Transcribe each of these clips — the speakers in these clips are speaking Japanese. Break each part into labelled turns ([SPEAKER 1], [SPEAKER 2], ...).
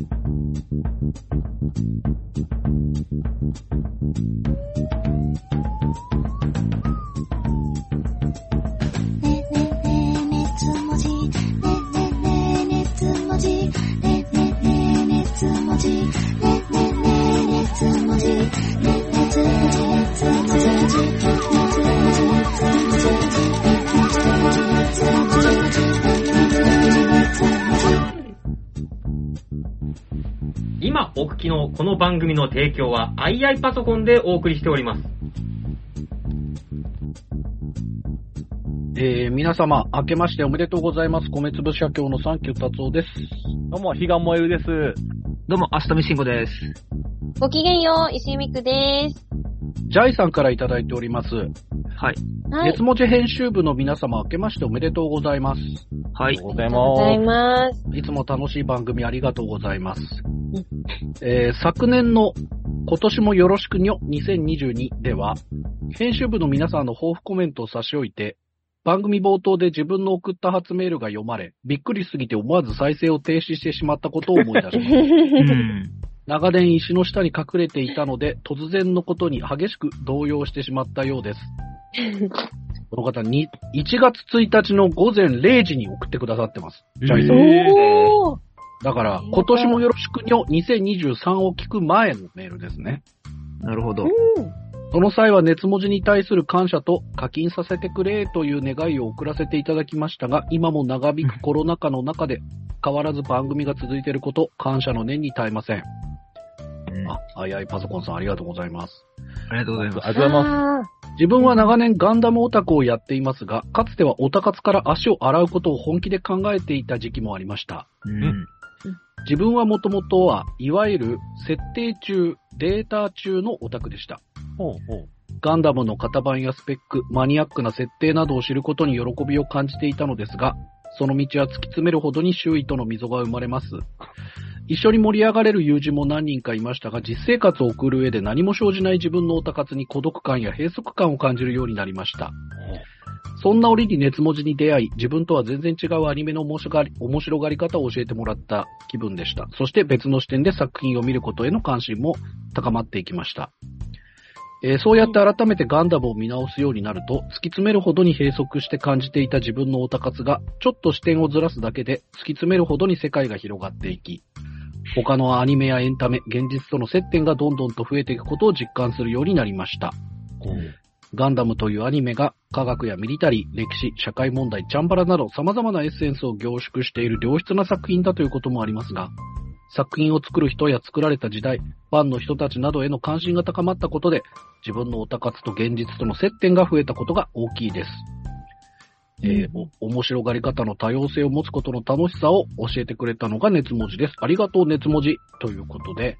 [SPEAKER 1] ねねねねつもじ。ねねねねつもじ。ねねねねつもじ。ねねねねつもじ。
[SPEAKER 2] 今お聞きのこの番組の提供は II パソコンでお送りしております。
[SPEAKER 3] えー、皆様、明けましておめでとうございます。米粒社協のサンキュー達夫です。
[SPEAKER 4] どうも、ひがもえるです。
[SPEAKER 5] どうも、アストミシンゴです。
[SPEAKER 6] ごきげんよう、石井美久です。
[SPEAKER 3] ジャイさんからいただいております。
[SPEAKER 5] はい。
[SPEAKER 6] はい。
[SPEAKER 3] 熱文字編集部の皆様、明けましておめでとうございます。
[SPEAKER 5] はい。
[SPEAKER 4] ござい
[SPEAKER 6] ありがとうござい
[SPEAKER 4] ま
[SPEAKER 6] ます。
[SPEAKER 3] いつも楽しい番組ありがとうございます。えー昨年の今年もよろしくにょ2022では、編集部の皆さんの抱負コメントを差し置いて、番組冒頭で自分の送った初メールが読まれ、びっくりすぎて思わず再生を停止してしまったことを思い出します。
[SPEAKER 5] うん。
[SPEAKER 3] 長年石の下に隠れていたので、突然のことに激しく動揺してしまったようです。この方に、1月1日の午前0時に送ってくださってます。ジャイさん。
[SPEAKER 6] おー
[SPEAKER 3] だから、今年もよろしくにょ2023を聞く前のメールですね。
[SPEAKER 5] なるほど。
[SPEAKER 3] その際は熱文字に対する感謝と課金させてくれという願いを送らせていただきましたが、今も長引くコロナ禍の中で変わらず番組が続いていること、感謝の念に耐えません。
[SPEAKER 5] うん
[SPEAKER 3] あ、あいあいパソコンさんありがとうございます。
[SPEAKER 5] ありがとうございます。
[SPEAKER 4] ありがとうございま
[SPEAKER 3] 自分は長年ガンダムオタクをやっていますが、かつてはオタ活から足を洗うことを本気で考えていた時期もありました。
[SPEAKER 5] うん。
[SPEAKER 3] 自分はもともとは、いわゆる設定中、データ中のオタクでした。
[SPEAKER 4] す。ほうほう。
[SPEAKER 3] ガンダムの型番やスペック、マニアックな設定などを知ることに喜びを感じていたのですが、その道は突き詰めるほどに周囲との溝が生まれます。一緒に盛り上がれる友人も何人かいましたが、実生活を送る上で何も生じない自分のオタ活に孤独感や閉塞感を感じるようになりました。そんな折に熱文字に出会い、自分とは全然違うアニメの面白がり面白がり方を教えてもらった気分でした。そして別の視点で作品を見ることへの関心も高まっていきました。えーそうやって改めてガンダムを見直すようになると、突き詰めるほどに閉塞して感じていた自分のオタ活が、ちょっと視点をずらすだけで、突き詰めるほどに世界が広がっていき、他のアニメやエンタメ、現実との接点がどんどんと増えていくことを実感するようになりました。ガンダムというアニメが科学やミリタリー、歴史、社会問題、チャンバラなど様々なエッセンスを凝縮している良質な作品だということもありますが、作品を作る人や作られた時代、ファンの人たちなどへの関心が高まったことで、自分のオタ活と現実との接点が増えたことが大きいです。えーお面白がり方の多様性を持つことの楽しさを教えてくれたのが熱文字です。ありがとう熱文字ということで、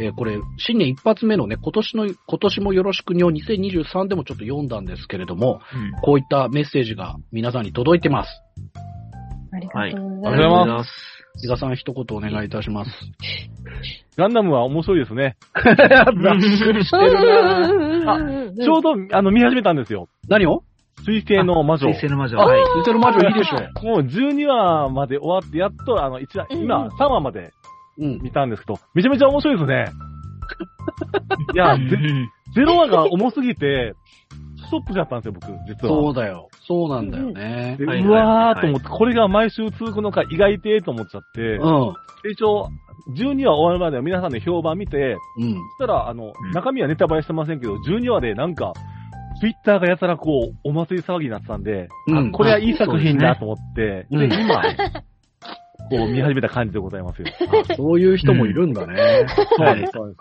[SPEAKER 3] えーこれ、新年一発目のね、今年の、今年もよろしくにを2023でもちょっと読んだんですけれども、
[SPEAKER 5] うん。
[SPEAKER 3] こういったメッセージが皆さんに届いてます。
[SPEAKER 6] ありがとうご
[SPEAKER 4] ありがとうござい
[SPEAKER 6] ざいま
[SPEAKER 4] ます
[SPEAKER 3] 伊賀さん一言お願いいたします。
[SPEAKER 4] ガンダムは面白いですね。
[SPEAKER 3] ざっくりしてるな
[SPEAKER 6] す。
[SPEAKER 4] ちょうど、あの、見始めたんですよ。
[SPEAKER 3] 何を？
[SPEAKER 4] 水星の魔女。
[SPEAKER 5] 水星の魔女。
[SPEAKER 3] あ、
[SPEAKER 5] はい。
[SPEAKER 3] 水星の魔女いいでしょう。
[SPEAKER 4] もう12話まで終わって、やっと、あの、一話、今、3話まで
[SPEAKER 3] うん。
[SPEAKER 4] 見たんですけど、めちゃめちゃ面白いですね。いや、
[SPEAKER 5] う
[SPEAKER 4] ぜ
[SPEAKER 5] ん
[SPEAKER 4] ゼロ話が重すぎて、ストップしちゃったんですよ、僕、実は。
[SPEAKER 3] そうだよ。そうなんだよね
[SPEAKER 5] うはい
[SPEAKER 4] わーと思って、これが毎週続くのか意外てーと思っちゃって、
[SPEAKER 3] うん。
[SPEAKER 4] で一応、12話終わるまでは皆さんで評判見て、
[SPEAKER 3] うん。
[SPEAKER 4] そしたら、あの、
[SPEAKER 5] うん
[SPEAKER 4] 中身はネタバレしてませんけど、12話でなんか、ツイッターがやたらこう、お祭り騒ぎになってたんで、
[SPEAKER 3] うん
[SPEAKER 4] あこれはいい作品だと思って、
[SPEAKER 3] ですね
[SPEAKER 4] で、今、こう見始めた感じでございますよ。
[SPEAKER 3] あそういう人もいるんだね。
[SPEAKER 4] はい。そうで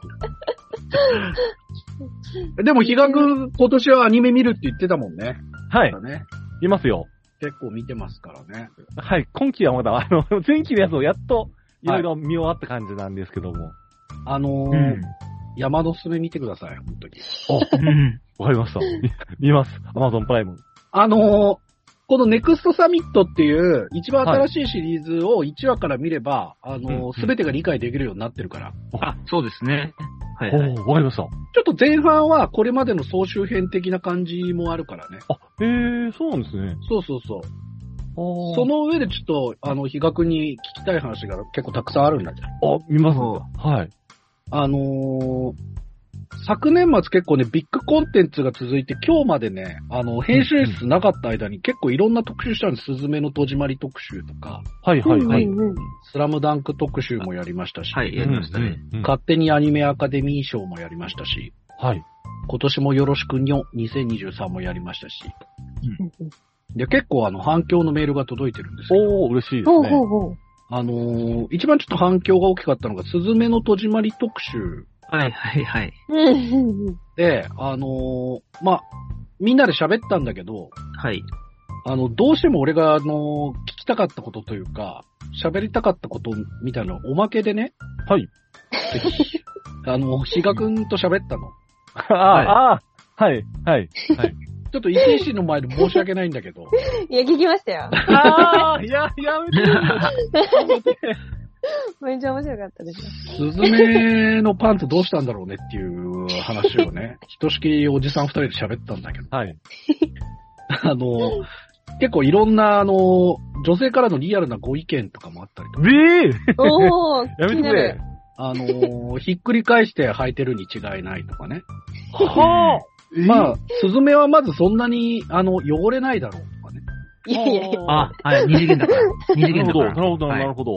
[SPEAKER 4] す
[SPEAKER 3] でも、比嘉君、今年はアニメ見るって言ってたもんね。
[SPEAKER 4] はい
[SPEAKER 3] だ。ね。
[SPEAKER 4] いますよ。
[SPEAKER 3] 結構見てますからね。
[SPEAKER 4] はい。今期はまだ、あの、前期のやつをやっと、いろいろ見終わった感じなんですけども。
[SPEAKER 3] あのー
[SPEAKER 5] うん。
[SPEAKER 3] 山のすめ見てください、本当に。
[SPEAKER 5] うん
[SPEAKER 4] わかりました。見見ます。アマゾンプライム。
[SPEAKER 3] あのーこのネクストサミットっていう一番新しいシリーズを1話から見れば、あの
[SPEAKER 5] うん
[SPEAKER 3] すべてが理解できるようになってるから。
[SPEAKER 5] あ、そうですね。はい
[SPEAKER 4] お
[SPEAKER 5] はい。
[SPEAKER 4] ーわかりました。
[SPEAKER 3] ちょっと前半はこれまでの総集編的な感じもあるからね。
[SPEAKER 4] あ、へえー、そうなんですね。
[SPEAKER 3] そうそうそう。
[SPEAKER 4] そ
[SPEAKER 3] そ、の上でちょっと、あの、比嘉君に聞きたい話が結構たくさんあるんだけど。
[SPEAKER 4] あ、見ます
[SPEAKER 5] お
[SPEAKER 4] はい。
[SPEAKER 3] あのー昨年末結構ね、ビッグコンテンツが続いて、今日までね、あの、編集室なかった間に結構いろんな特集したんです。すずめの戸締まり特集とか、
[SPEAKER 4] はいはいはい。
[SPEAKER 6] うんうんうん
[SPEAKER 3] スラムダンク特集もやりましたし、
[SPEAKER 5] はい、やりましたね。
[SPEAKER 3] 勝手にアニメアカデミー賞もやりましたし、
[SPEAKER 4] はい。
[SPEAKER 3] 今年もよろしくにょ2023もやりましたし、
[SPEAKER 6] うんうん
[SPEAKER 3] で、結構あの反響のメールが届いてるんですけど、
[SPEAKER 4] おー、嬉しいです
[SPEAKER 6] ほう
[SPEAKER 4] ね。
[SPEAKER 6] ほうほう。
[SPEAKER 3] あのー一番ちょっと反響が大きかったのが、すずめの戸締まり特集
[SPEAKER 5] はい、はい、はい。
[SPEAKER 3] で、あのーまあ、みんなで喋ったんだけど、
[SPEAKER 5] はい。
[SPEAKER 3] あの、どうしても俺が、あの、聞きたかったことというか、喋りたかったことみたいなのをおまけでね、
[SPEAKER 4] はい。
[SPEAKER 3] あの、比嘉くんと喋ったの。
[SPEAKER 4] ああ、あーはい、はい。
[SPEAKER 3] ちょっと伊勢市の前で申し訳ないんだけど、
[SPEAKER 6] いや、聞きましたよ。
[SPEAKER 4] ああ、いや、やめて。
[SPEAKER 6] めっちゃ面白かったです。
[SPEAKER 3] スズメのパンツどうしたんだろうねっていう話をね、ひとしきりおじさん二人で喋ったんだけど、
[SPEAKER 4] はい。
[SPEAKER 3] あの、結構いろんな、あの、女性からのリアルなご意見とかもあったりとか、
[SPEAKER 4] ええ
[SPEAKER 6] おー、
[SPEAKER 4] やめてくれ。
[SPEAKER 3] あの、ひっくり返して履いてるに違いないとかね。
[SPEAKER 4] はあ。
[SPEAKER 3] まあ、スズメはまずそんなに、あの、汚れないだろうとかね。
[SPEAKER 6] いやいやいや。
[SPEAKER 5] あ、はい、二次元だから。二次
[SPEAKER 4] なるほど、
[SPEAKER 5] 元だから。
[SPEAKER 4] なるほど、
[SPEAKER 5] はい
[SPEAKER 4] なるほど。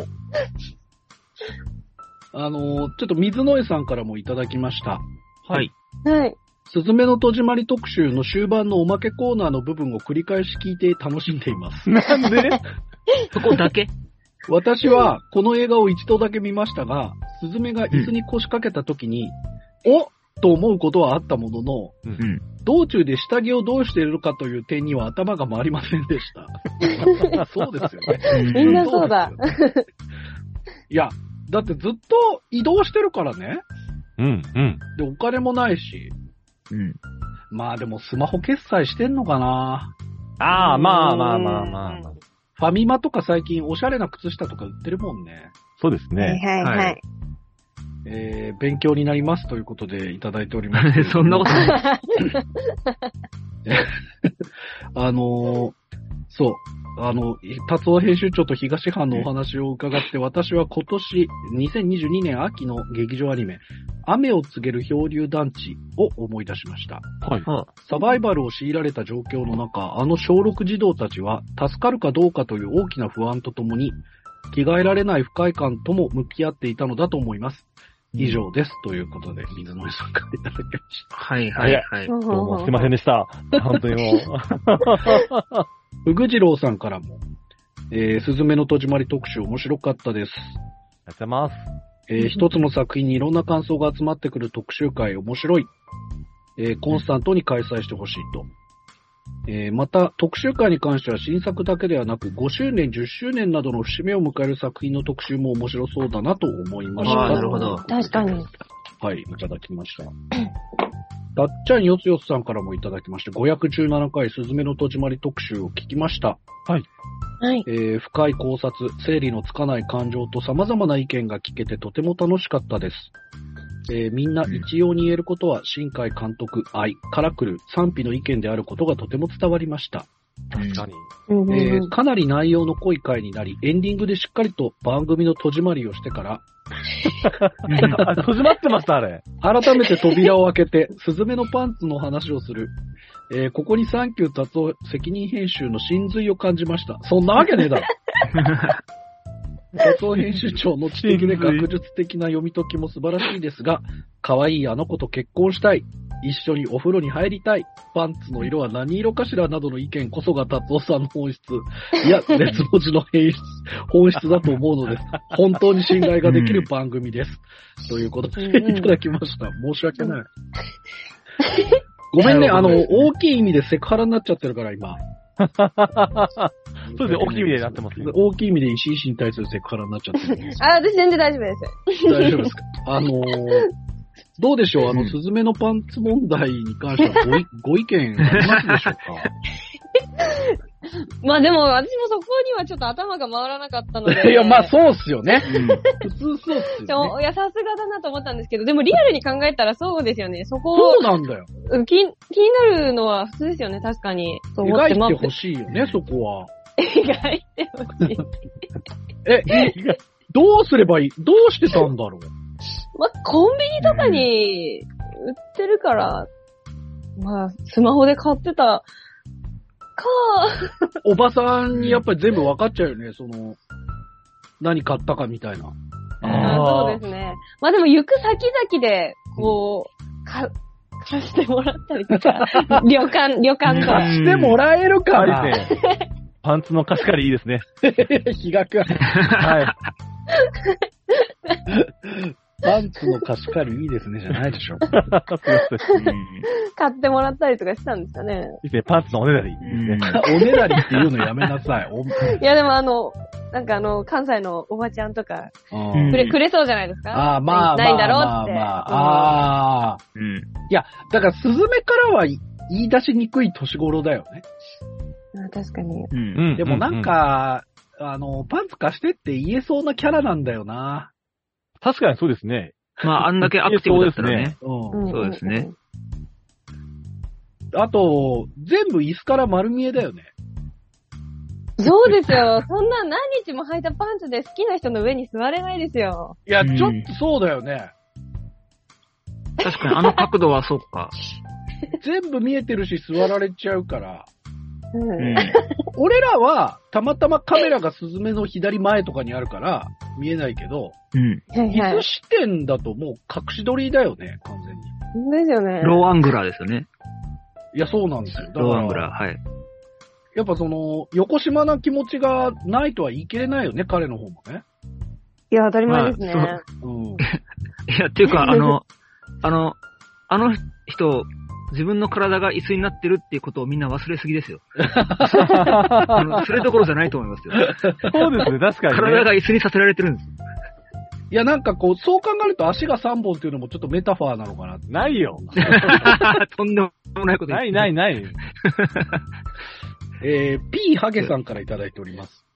[SPEAKER 3] あの、ちょっと水野江さんからもいただきました。
[SPEAKER 5] はい。
[SPEAKER 6] はい。
[SPEAKER 3] スズメの戸締まり特集の終盤のおまけコーナーの部分を繰り返し聞いて楽しんでいます。
[SPEAKER 4] なんで？
[SPEAKER 5] そこだけ？
[SPEAKER 3] 私はこの映画を一度だけ見ましたが、スズメが椅子に腰掛けた時に、おと思うことはあったものの、
[SPEAKER 5] うん。
[SPEAKER 3] 道中で下着をどうしているかという点には頭が回りませんでした。そうですよね。
[SPEAKER 6] みんなそうだ。
[SPEAKER 3] いや、だってずっと移動してるからね。
[SPEAKER 4] うん、うん。
[SPEAKER 3] で、お金もないし。
[SPEAKER 5] うん。
[SPEAKER 3] まあでもスマホ決済してんのかな
[SPEAKER 4] ああ、まあまあまあまあまあ。
[SPEAKER 3] ファミマとか最近おしゃれな靴下とか売ってるもんね。
[SPEAKER 4] そうです
[SPEAKER 6] はい
[SPEAKER 4] ね。
[SPEAKER 6] はいは。
[SPEAKER 5] はい
[SPEAKER 3] えー、勉強になりますということでいただいております。
[SPEAKER 5] そんなことない。
[SPEAKER 3] あのーそう。あの、達夫編集長と東藩のお話を伺って、私は今年、2022年秋の劇場アニメ、雨を告げる漂流団地を思い出しました。
[SPEAKER 4] はい。
[SPEAKER 5] は
[SPEAKER 3] サバイバルを強いられた状況の中、あの小6児童たちは、助かるかどうかという大きな不安とともに、着替えられない不快感とも向き合っていたのだと思います。以上です。ということで、水野さんからいただきました。
[SPEAKER 5] はい、はい、はい。
[SPEAKER 6] うん
[SPEAKER 4] どうもすいませんでした。本当にもう。
[SPEAKER 3] ふぐじろうさんからも、えー、すずめの戸締まり特集面白かったです。
[SPEAKER 4] ありがとうございます。
[SPEAKER 3] えー一つの作品にいろんな感想が集まってくる特集会面白い。えーコンスタントに開催してほしいと。えーまた、特集会に関しては新作だけではなく、5周年、10周年などの節目を迎える作品の特集も面白そうだなと思いました。
[SPEAKER 5] あーなるほど
[SPEAKER 6] 確かに。
[SPEAKER 3] はい、いただきました。たっちゃんよつよつさんからもいただきまして、517回すずめの戸締まり特集を聞きました。
[SPEAKER 6] はい。
[SPEAKER 3] えー深い考察、整理のつかない感情と様々な意見が聞けてとても楽しかったです。えーみんな一様に言えることは、新海監督、愛から来る賛否の意見であることがとても伝わりました。
[SPEAKER 4] 確かに。
[SPEAKER 3] かなり内容の濃い回になり、エンディングでしっかりと番組の戸締まりをしてから、
[SPEAKER 4] あ、閉じまってました、あれ。
[SPEAKER 3] 改めて扉を開けて、スズメのパンツの話をする。えーここにサンキュー達夫責任編集の真髄を感じました。そんなわけねえだろ。達夫編集長の知的で学術的な読み解きも素晴らしいですが、可愛いあの子と結婚したい。一緒にお風呂に入りたい。パンツの色は何色かしらなどの意見こそが達夫さんの本質。いや、熱文字の変質、本質だと思うのです。本当に信頼ができる番組です。ということで、
[SPEAKER 6] うんうん
[SPEAKER 3] いただきました。申し訳ない。ごめん ね、あの、大きい意味でセクハラになっちゃってるから、今。
[SPEAKER 4] そうですね、大きい意味でなってますね。
[SPEAKER 3] 大きい意味で石井氏に対するセクハラになっちゃってるんです。
[SPEAKER 6] あ、私全然大丈夫です。
[SPEAKER 3] 大丈夫ですか？あのーどうでしょう？あの、
[SPEAKER 5] うん
[SPEAKER 3] スズメのパンツ問題に関してはごいご意見ありますでしょうか？
[SPEAKER 6] まあでも、私もそこにはちょっと頭が回らなかったので。
[SPEAKER 3] いや、まあそうっすよね。
[SPEAKER 5] うん
[SPEAKER 3] 普通そうっすよね。
[SPEAKER 6] いや、さすがだなと思ったんですけど、でもリアルに考えたらそうですよね。そこ
[SPEAKER 3] そうなんだよ。
[SPEAKER 6] うん気、気になるのは普通ですよね、確かに。そう思って、まあ
[SPEAKER 3] 描いてほしいよね、そこは。
[SPEAKER 6] 絵が入ってほしい。
[SPEAKER 3] え、どうすればいい？どうしてたんだろう？
[SPEAKER 6] まあ、コンビニとかに売ってるから、まあ、スマホで買ってたか、
[SPEAKER 3] おばさんにやっぱり全部分かっちゃうよね、その、何買ったかみたいな。
[SPEAKER 6] あそうですね。まあでも行く先々で、こう、か、貸してもらったりとか、旅館、旅館とか。
[SPEAKER 3] 貸してもらえるか
[SPEAKER 4] あ
[SPEAKER 3] な。
[SPEAKER 4] パンツの貸し借りいいですね。
[SPEAKER 3] 日がく
[SPEAKER 4] はい。
[SPEAKER 3] パンツの貸し借りいいですね、じゃないでしょ。
[SPEAKER 6] 買ってもらったりとかしたんですかね。
[SPEAKER 4] いいですね。パンツのおねだり。いいですね。
[SPEAKER 3] おねだりっていうのやめなさい。お
[SPEAKER 6] いやでもあの、なんかあの、関西のおばちゃんとか、
[SPEAKER 3] うん
[SPEAKER 6] くれ、くれそうじゃないですか？
[SPEAKER 3] ああ、まあ、
[SPEAKER 6] ないんだろう
[SPEAKER 3] まあ
[SPEAKER 6] って。
[SPEAKER 3] まあまあ、ああ。
[SPEAKER 5] うん。
[SPEAKER 3] いや、だから、スズメからは言い出しにくい年頃だよね。
[SPEAKER 6] うんあ確かに。
[SPEAKER 5] うん。
[SPEAKER 4] うん
[SPEAKER 3] でもなん、か、あの、パンツ貸してって言えそうなキャラなんだよな。
[SPEAKER 4] 確かにそうですね。
[SPEAKER 5] まあ、あんだけアクティブだったらね。
[SPEAKER 3] うん。
[SPEAKER 6] ん
[SPEAKER 5] そうですね。
[SPEAKER 3] あと、全部椅子から丸見えだよね。
[SPEAKER 6] そうですよ。そんな何日も履いたパンツで好きな人の上に座れないですよ。
[SPEAKER 3] いや、
[SPEAKER 5] うん
[SPEAKER 3] ちょっとそうだよね。
[SPEAKER 5] 確かに、あの角度はそうか。
[SPEAKER 3] 全部見えてるし座られちゃうから。
[SPEAKER 6] うん。
[SPEAKER 5] うん。
[SPEAKER 3] 俺らは、たまたまカメラがスズメの左前とかにあるから、見えないけど、
[SPEAKER 5] うん。
[SPEAKER 6] はいは。
[SPEAKER 3] 視点だともう隠し撮りだよね、完全に。
[SPEAKER 6] ですよね。
[SPEAKER 5] ローアングラーですよね。
[SPEAKER 3] いや、そうなんですよ。だから、
[SPEAKER 5] ローアングラー、はい。
[SPEAKER 3] やっぱその、横島な気持ちがないとは言い切れないよね、彼の方もね。
[SPEAKER 6] いや、当たり前ですね。
[SPEAKER 5] まあ
[SPEAKER 3] うん。
[SPEAKER 5] いや、っていうか、あの、あの、あの人、自分の体が椅子になってるっていうことをみんな忘れすぎですよ。あ のそれどころじゃないと思いますよ。
[SPEAKER 4] そうですね、確かに、ね。
[SPEAKER 5] 体が椅子にさせられてるんです。
[SPEAKER 3] いや、なんかこう、そう考えると足が3本っていうのもちょっとメタファーなのかなって。
[SPEAKER 4] ないよ。
[SPEAKER 5] とんでもないこと
[SPEAKER 4] ないないない。
[SPEAKER 3] えー、P ハゲさんからいただいております。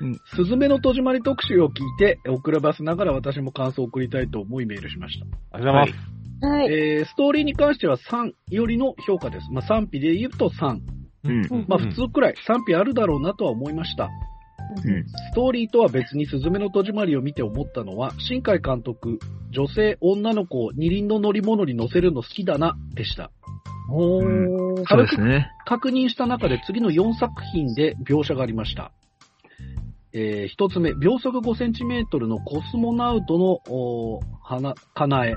[SPEAKER 5] うん
[SPEAKER 3] スズメの戸締まり特集を聞いて、遅ればせながら私も感想を送りたいと思いメールしました。
[SPEAKER 4] ありがとうございます。
[SPEAKER 6] はい。
[SPEAKER 3] えー、ストーリーに関しては3よりの評価です。まあ、賛否で言うと3。
[SPEAKER 5] うん。
[SPEAKER 3] まあ、普通くらい賛否あるだろうなとは思いました。
[SPEAKER 5] うん。
[SPEAKER 3] ストーリーとは別にスズメの戸締まりを見て思ったのは、新海監督、女性、女の子を二輪の乗り物に乗せるの好きだな、でした。
[SPEAKER 4] お
[SPEAKER 5] ーそうですね。
[SPEAKER 3] 確認した中で次の4作品で描写がありました。えー一つ目、秒速5センチメートルのコスモナウトの、花、かなえ。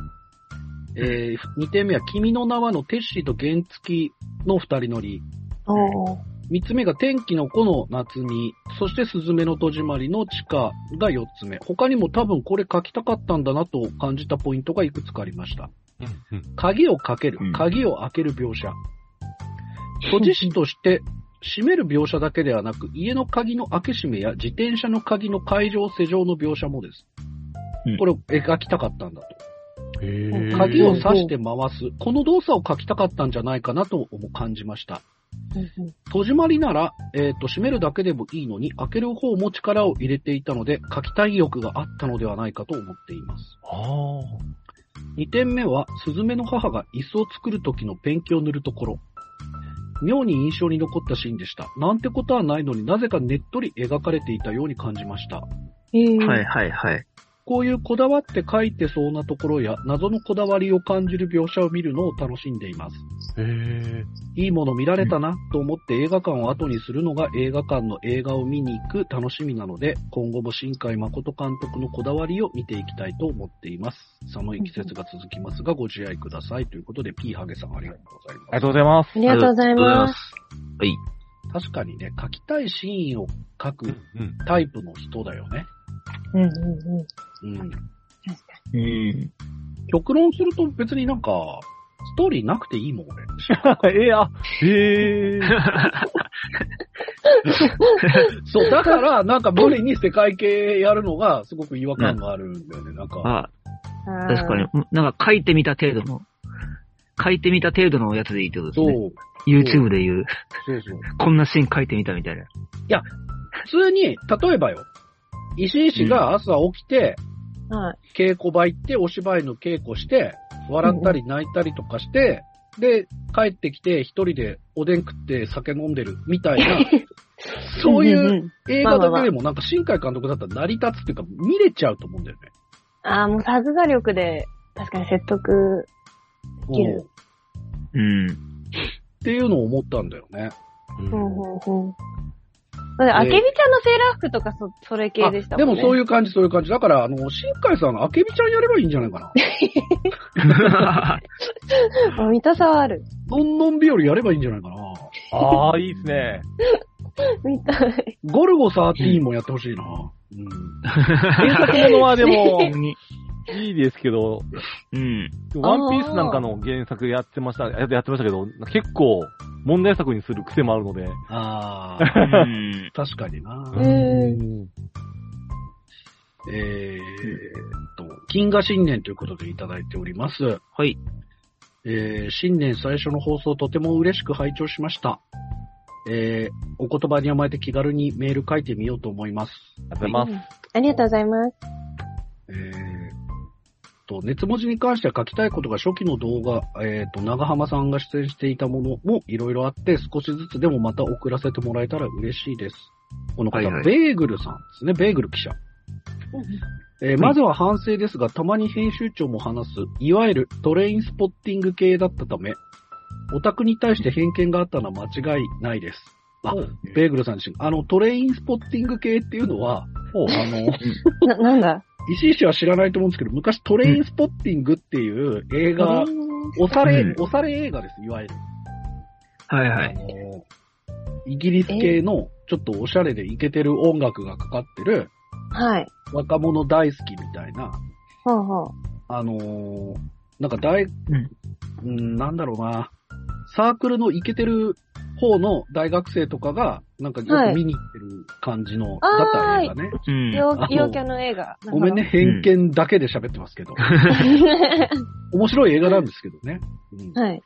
[SPEAKER 3] えー二点目は、君の名はのテッシーと原付きの二人乗り。
[SPEAKER 6] おー
[SPEAKER 3] 三つ目が天気の子の夏美。そしてスズメの戸締まりの地下が四つ目。他にも多分これ書きたかったんだなと感じたポイントがいくつかありました。鍵をかける
[SPEAKER 5] うん、
[SPEAKER 3] 鍵を開ける描写。閉じ師として、閉める描写だけではなく、家の鍵の開け閉めや自転車の鍵の解錠施錠の描写もです
[SPEAKER 5] うん。
[SPEAKER 3] これを描きたかったんだと。鍵を刺して回す。この動作を書きたかったんじゃないかなと感じました。戸締まりなら、えっ、と、閉めるだけでもいいのに、開ける方も力を入れていたので、書きたい欲があったのではないかと思っています。
[SPEAKER 4] あ
[SPEAKER 3] 2点目は、スズメの母が椅子を作る時のペンキを塗るところ。妙に印象に残ったシーンでした。なんてことはないのになぜかねっとり描かれていたように感じました。
[SPEAKER 6] えー
[SPEAKER 5] はいはいはい。
[SPEAKER 3] こういうこだわって書いてそうなところや、謎のこだわりを感じる描写を見るのを楽しんでいます。
[SPEAKER 4] あ。へえ。
[SPEAKER 3] いいもの見られたなと思って映画館を後にするのが映画館の映画を見に行く楽しみなので、今後も新海誠監督のこだわりを見ていきたいと思っています。寒い季節が続きますがご自愛くださいということで、P ハゲさんありがとうございます。
[SPEAKER 4] ありがとうございます。
[SPEAKER 6] ありがとうございます。
[SPEAKER 5] す。はい。
[SPEAKER 3] 確かにね、書きたいシーンを書く
[SPEAKER 4] うん。
[SPEAKER 3] タイプの人だよね。
[SPEAKER 6] うんうんうん。
[SPEAKER 3] うん。
[SPEAKER 5] うん。
[SPEAKER 3] 極論すると別になんか、ストーリーなくていいもん、俺。
[SPEAKER 4] えー、あ、へえ。
[SPEAKER 3] そう、だから、なんか無理に世界系やるのがすごく違和感があるんだよね。なんか、
[SPEAKER 5] あ、確かに。なんか書いてみた程度の、書いてみた程度のやつでいいってことです
[SPEAKER 3] そう
[SPEAKER 5] ね。、YouTube で言う、
[SPEAKER 3] そうそう。
[SPEAKER 5] こんなシーン書いてみたみたいな。
[SPEAKER 3] 普通に、例えばよ、石井氏が朝起きて、
[SPEAKER 6] はい。
[SPEAKER 3] 稽古場行って、お芝居の稽古して、笑ったり泣いたりとかして、で、帰ってきて一人でおでん食って酒飲んでるみたいな そうい
[SPEAKER 6] んん
[SPEAKER 3] う映画だけでもなんか新海監督だったら成り立つっていうか見れちゃうと思うんだよね。
[SPEAKER 6] ああ、もうさすが力で、確かに説得できる。
[SPEAKER 5] うん。
[SPEAKER 3] っていうのを思ったんだよね。
[SPEAKER 4] う
[SPEAKER 6] うんん、うん、うん。だって、あけびちゃんのセーラー服とかそ、それ系でしたもんね。
[SPEAKER 3] でもそういう感じ、そういう感じ。だから、あの、新海さんがあけびちゃんやればいいんじゃないかな。
[SPEAKER 6] あ見たさはある。
[SPEAKER 3] のんのん日和やればいいんじゃないかな。
[SPEAKER 4] ああ、いいですね。
[SPEAKER 6] 見たい。
[SPEAKER 3] ゴルゴ13もやってほしいな。うん。
[SPEAKER 4] 原作ものはでも、
[SPEAKER 5] に
[SPEAKER 4] いいですけど、
[SPEAKER 5] うん。
[SPEAKER 4] ワンピースなんかの原作やってました、ややってましたけど、結構問題作にする癖もあるので。
[SPEAKER 3] あ
[SPEAKER 5] う
[SPEAKER 3] あ、
[SPEAKER 5] ん。
[SPEAKER 3] 確かにな。
[SPEAKER 6] うん
[SPEAKER 3] えーっと、金河新年ということでいただいております。
[SPEAKER 5] はい。
[SPEAKER 3] えー新年最初の放送とても嬉しく拝聴しました。えーお言葉に甘えて気軽にメール書いてみようと思います。
[SPEAKER 4] ありがとうございます。
[SPEAKER 6] ありがとうございます。
[SPEAKER 3] えーと、熱文字に関しては書きたいことが初期の動画、えーと、長浜さんが出演していたものもいろいろあって、少しずつでもまた送らせてもらえたら嬉しいです。この方、
[SPEAKER 5] はいはい
[SPEAKER 3] ベーグルさんですね、ベーグル記者。えーまずは反省ですが、たまに編集長も話す、いわゆるトレインスポッティング系だったため、オタクに対して偏見があったのは間違いないです。あ、ベーグルさん自身。あの、トレインスポッティング系っていうのは、
[SPEAKER 4] ほう
[SPEAKER 3] あの、
[SPEAKER 6] な、なんだ？
[SPEAKER 3] 石井氏は知らないと思うんですけど、昔トレインスポッティングっていう映画、押され、
[SPEAKER 5] うん
[SPEAKER 3] 押され映画です、いわゆる。あ
[SPEAKER 5] はいはい。
[SPEAKER 3] の、イギリス系のちょっとおしゃれでイケてる音楽がかかってる、
[SPEAKER 6] はい。
[SPEAKER 3] 若者大好きみたいな、
[SPEAKER 6] ほうほう。
[SPEAKER 3] あのーなんか大、うん、なんだろうな、サークルのイケてる方の大学生とかが、なんかよく見に行ってる感じの、だった映画ね。
[SPEAKER 5] うん。
[SPEAKER 6] 陽キャの映画。
[SPEAKER 3] ごめんね、偏見だけで喋ってますけど。面白い映画なんですけどね。うん
[SPEAKER 6] はい。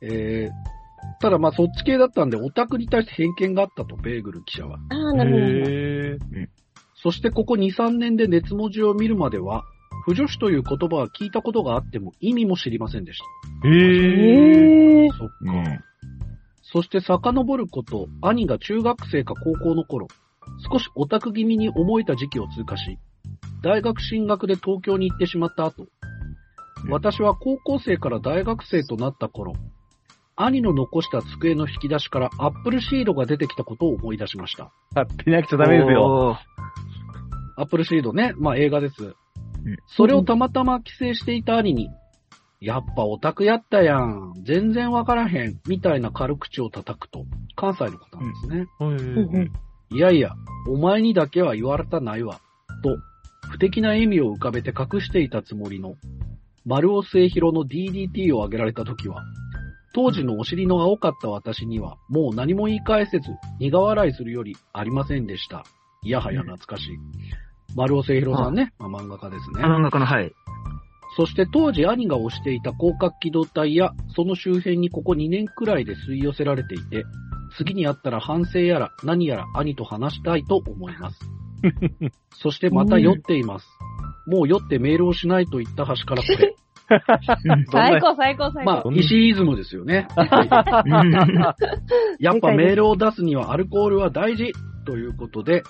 [SPEAKER 3] えー、ただまあそっち系だったんで、オタクに対して偏見があったと、ベーグル記者は。
[SPEAKER 6] ああ、なるほど。
[SPEAKER 3] そしてここ2、3年で熱文字を見るまでは、不女子という言葉は聞いたことがあっても意味も知りませんでした。
[SPEAKER 4] へー
[SPEAKER 6] へえ。
[SPEAKER 3] そっか。
[SPEAKER 5] うん
[SPEAKER 3] そして遡ること、兄が中学生か高校の頃、少しオタク気味に思えた時期を通過し、大学進学で東京に行ってしまった後、私は高校生から大学生となった頃、兄の残した机の引き出しからアップルシードが出てきたことを思い出しました。
[SPEAKER 4] 勝手に飽きちゃダメですよ。
[SPEAKER 3] アップルシードね、まあ映画です。
[SPEAKER 5] うん
[SPEAKER 3] それをたまたま帰省していた兄に、やっぱオタクやったやん。全然わからへん。みたいな軽口を叩くと、関西の方なんですね。いやいや、お前にだけは言われたないわ。と、不敵な笑みを浮かべて隠していたつもりの、丸尾末広の DDT を挙げられた時は、当時のお尻の青かった私には、もう何も言い返せず、苦笑いするよりありませんでした。いやはや懐かしい。丸尾末広さんね、まあ、漫画家ですね。
[SPEAKER 5] あ漫画家の、はい。
[SPEAKER 3] そして当時兄が推していた広角機動隊や、その周辺にここ2年くらいで吸い寄せられていて、次に会ったら反省やら何やら兄と話したいと思います。そしてまた酔っています。もう酔ってメールをしないと言った端からこれ。
[SPEAKER 5] うん
[SPEAKER 6] 最高、最高、最高。
[SPEAKER 3] まあ、石井イズムですよね。やっぱメールを出すにはアルコールは大事ということで、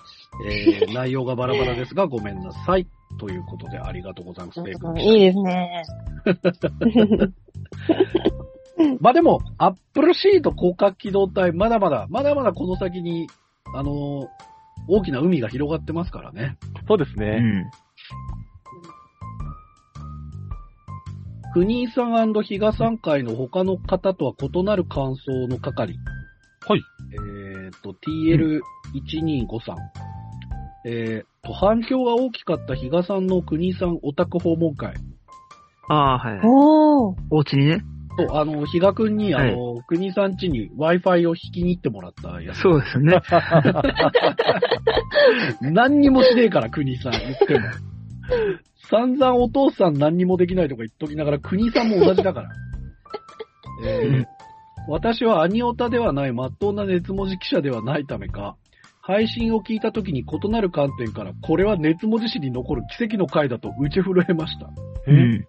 [SPEAKER 3] えー、内容がバラバラですがごめんなさい。ということでありがとうございます。ベ
[SPEAKER 6] いいですね。
[SPEAKER 3] まあでも、アップルシート広角機動隊、まだまだ、まだまだこの先に、あのー大きな海が広がってますからね。
[SPEAKER 5] う
[SPEAKER 4] そうですね。
[SPEAKER 5] ん。
[SPEAKER 3] 国井さん比嘉さん会の他の方とは異なる感想の係。
[SPEAKER 4] はい。
[SPEAKER 3] えっ、と、TL1253。えー、と、反響が大きかった比嘉さんの国井さんオタク訪問会。
[SPEAKER 5] ああ、はい。
[SPEAKER 6] おー。
[SPEAKER 5] お家にね。
[SPEAKER 3] と、あの、比嘉くんに、あの、国井さん家に Wi-Fi を引きに行ってもらったやつ。
[SPEAKER 5] そうですよね。
[SPEAKER 3] 何にもしねえから、国さん言っても。散々お父さん何にもできないとか言っときながら、国さんも同じだから。えー私はアニオタではない真っ当な熱文字記者ではないためか、配信を聞いた時に異なる観点から、これは熱文字史に残る奇跡の回だと打ち震えました。
[SPEAKER 5] うん。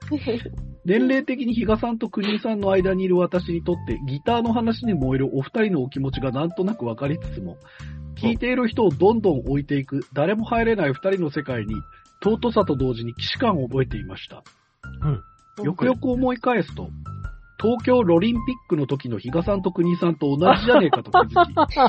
[SPEAKER 3] 年齢的に比嘉さんと国井さんの間にいる私にとって、ギターの話に燃えるお二人のお気持ちがなんとなくわかりつつも、聞いている人をどんどん置いていく、誰も入れない二人の世界に、尊さと同時に既視感を覚えていました。よくよく思い返すと、東京ロリンピックの時の比嘉さんと国井さんと同じじゃねえかと気づき、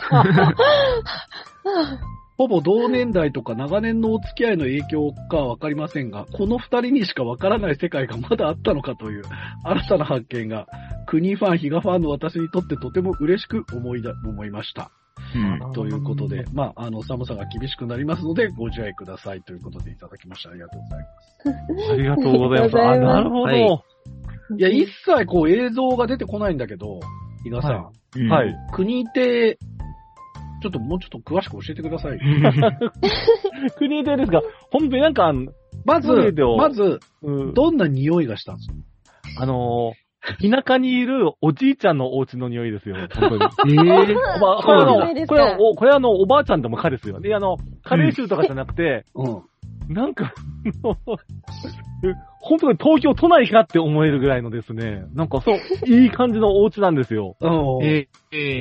[SPEAKER 3] ほぼ同年代とか長年のお付き合いの影響かはわかりませんが、この二人にしかわからない世界がまだあったのかという新たな発見が、国ファン、比嘉ファンの私にとってとても嬉しく思いだ、思いました。
[SPEAKER 5] うん。
[SPEAKER 3] ということで、まあ、あの、寒さが厳しくなりますので、ご自愛くださいということでいただきました。ありがとうございます。
[SPEAKER 4] ありがとうございます。あ、
[SPEAKER 6] ありがとうございます
[SPEAKER 4] なるほど。
[SPEAKER 5] はい
[SPEAKER 3] いや、一切こう映像が出てこないんだけど、比嘉さん、
[SPEAKER 4] は
[SPEAKER 5] うん
[SPEAKER 4] はい。。
[SPEAKER 3] 国って、ちょっともうちょっと詳しく教えてください。
[SPEAKER 4] 国でですが、本当になんか、
[SPEAKER 3] まずまず、
[SPEAKER 4] うん
[SPEAKER 3] どんな匂いがしたんですか？
[SPEAKER 4] あのー、田舎にいるおじいちゃんのお家の匂いですよ、本当に。
[SPEAKER 5] ええ
[SPEAKER 4] まあ、これあの、これは、おこれはあの、おばあちゃんでも蚊ですよ。で、あの、カレー臭とかじゃなくて、
[SPEAKER 3] うん。
[SPEAKER 4] なんか、あ の本当に東京都内かって思えるぐらいのですね、なんかそう、いい感じのお家なんですよ。
[SPEAKER 3] うん。
[SPEAKER 5] えええ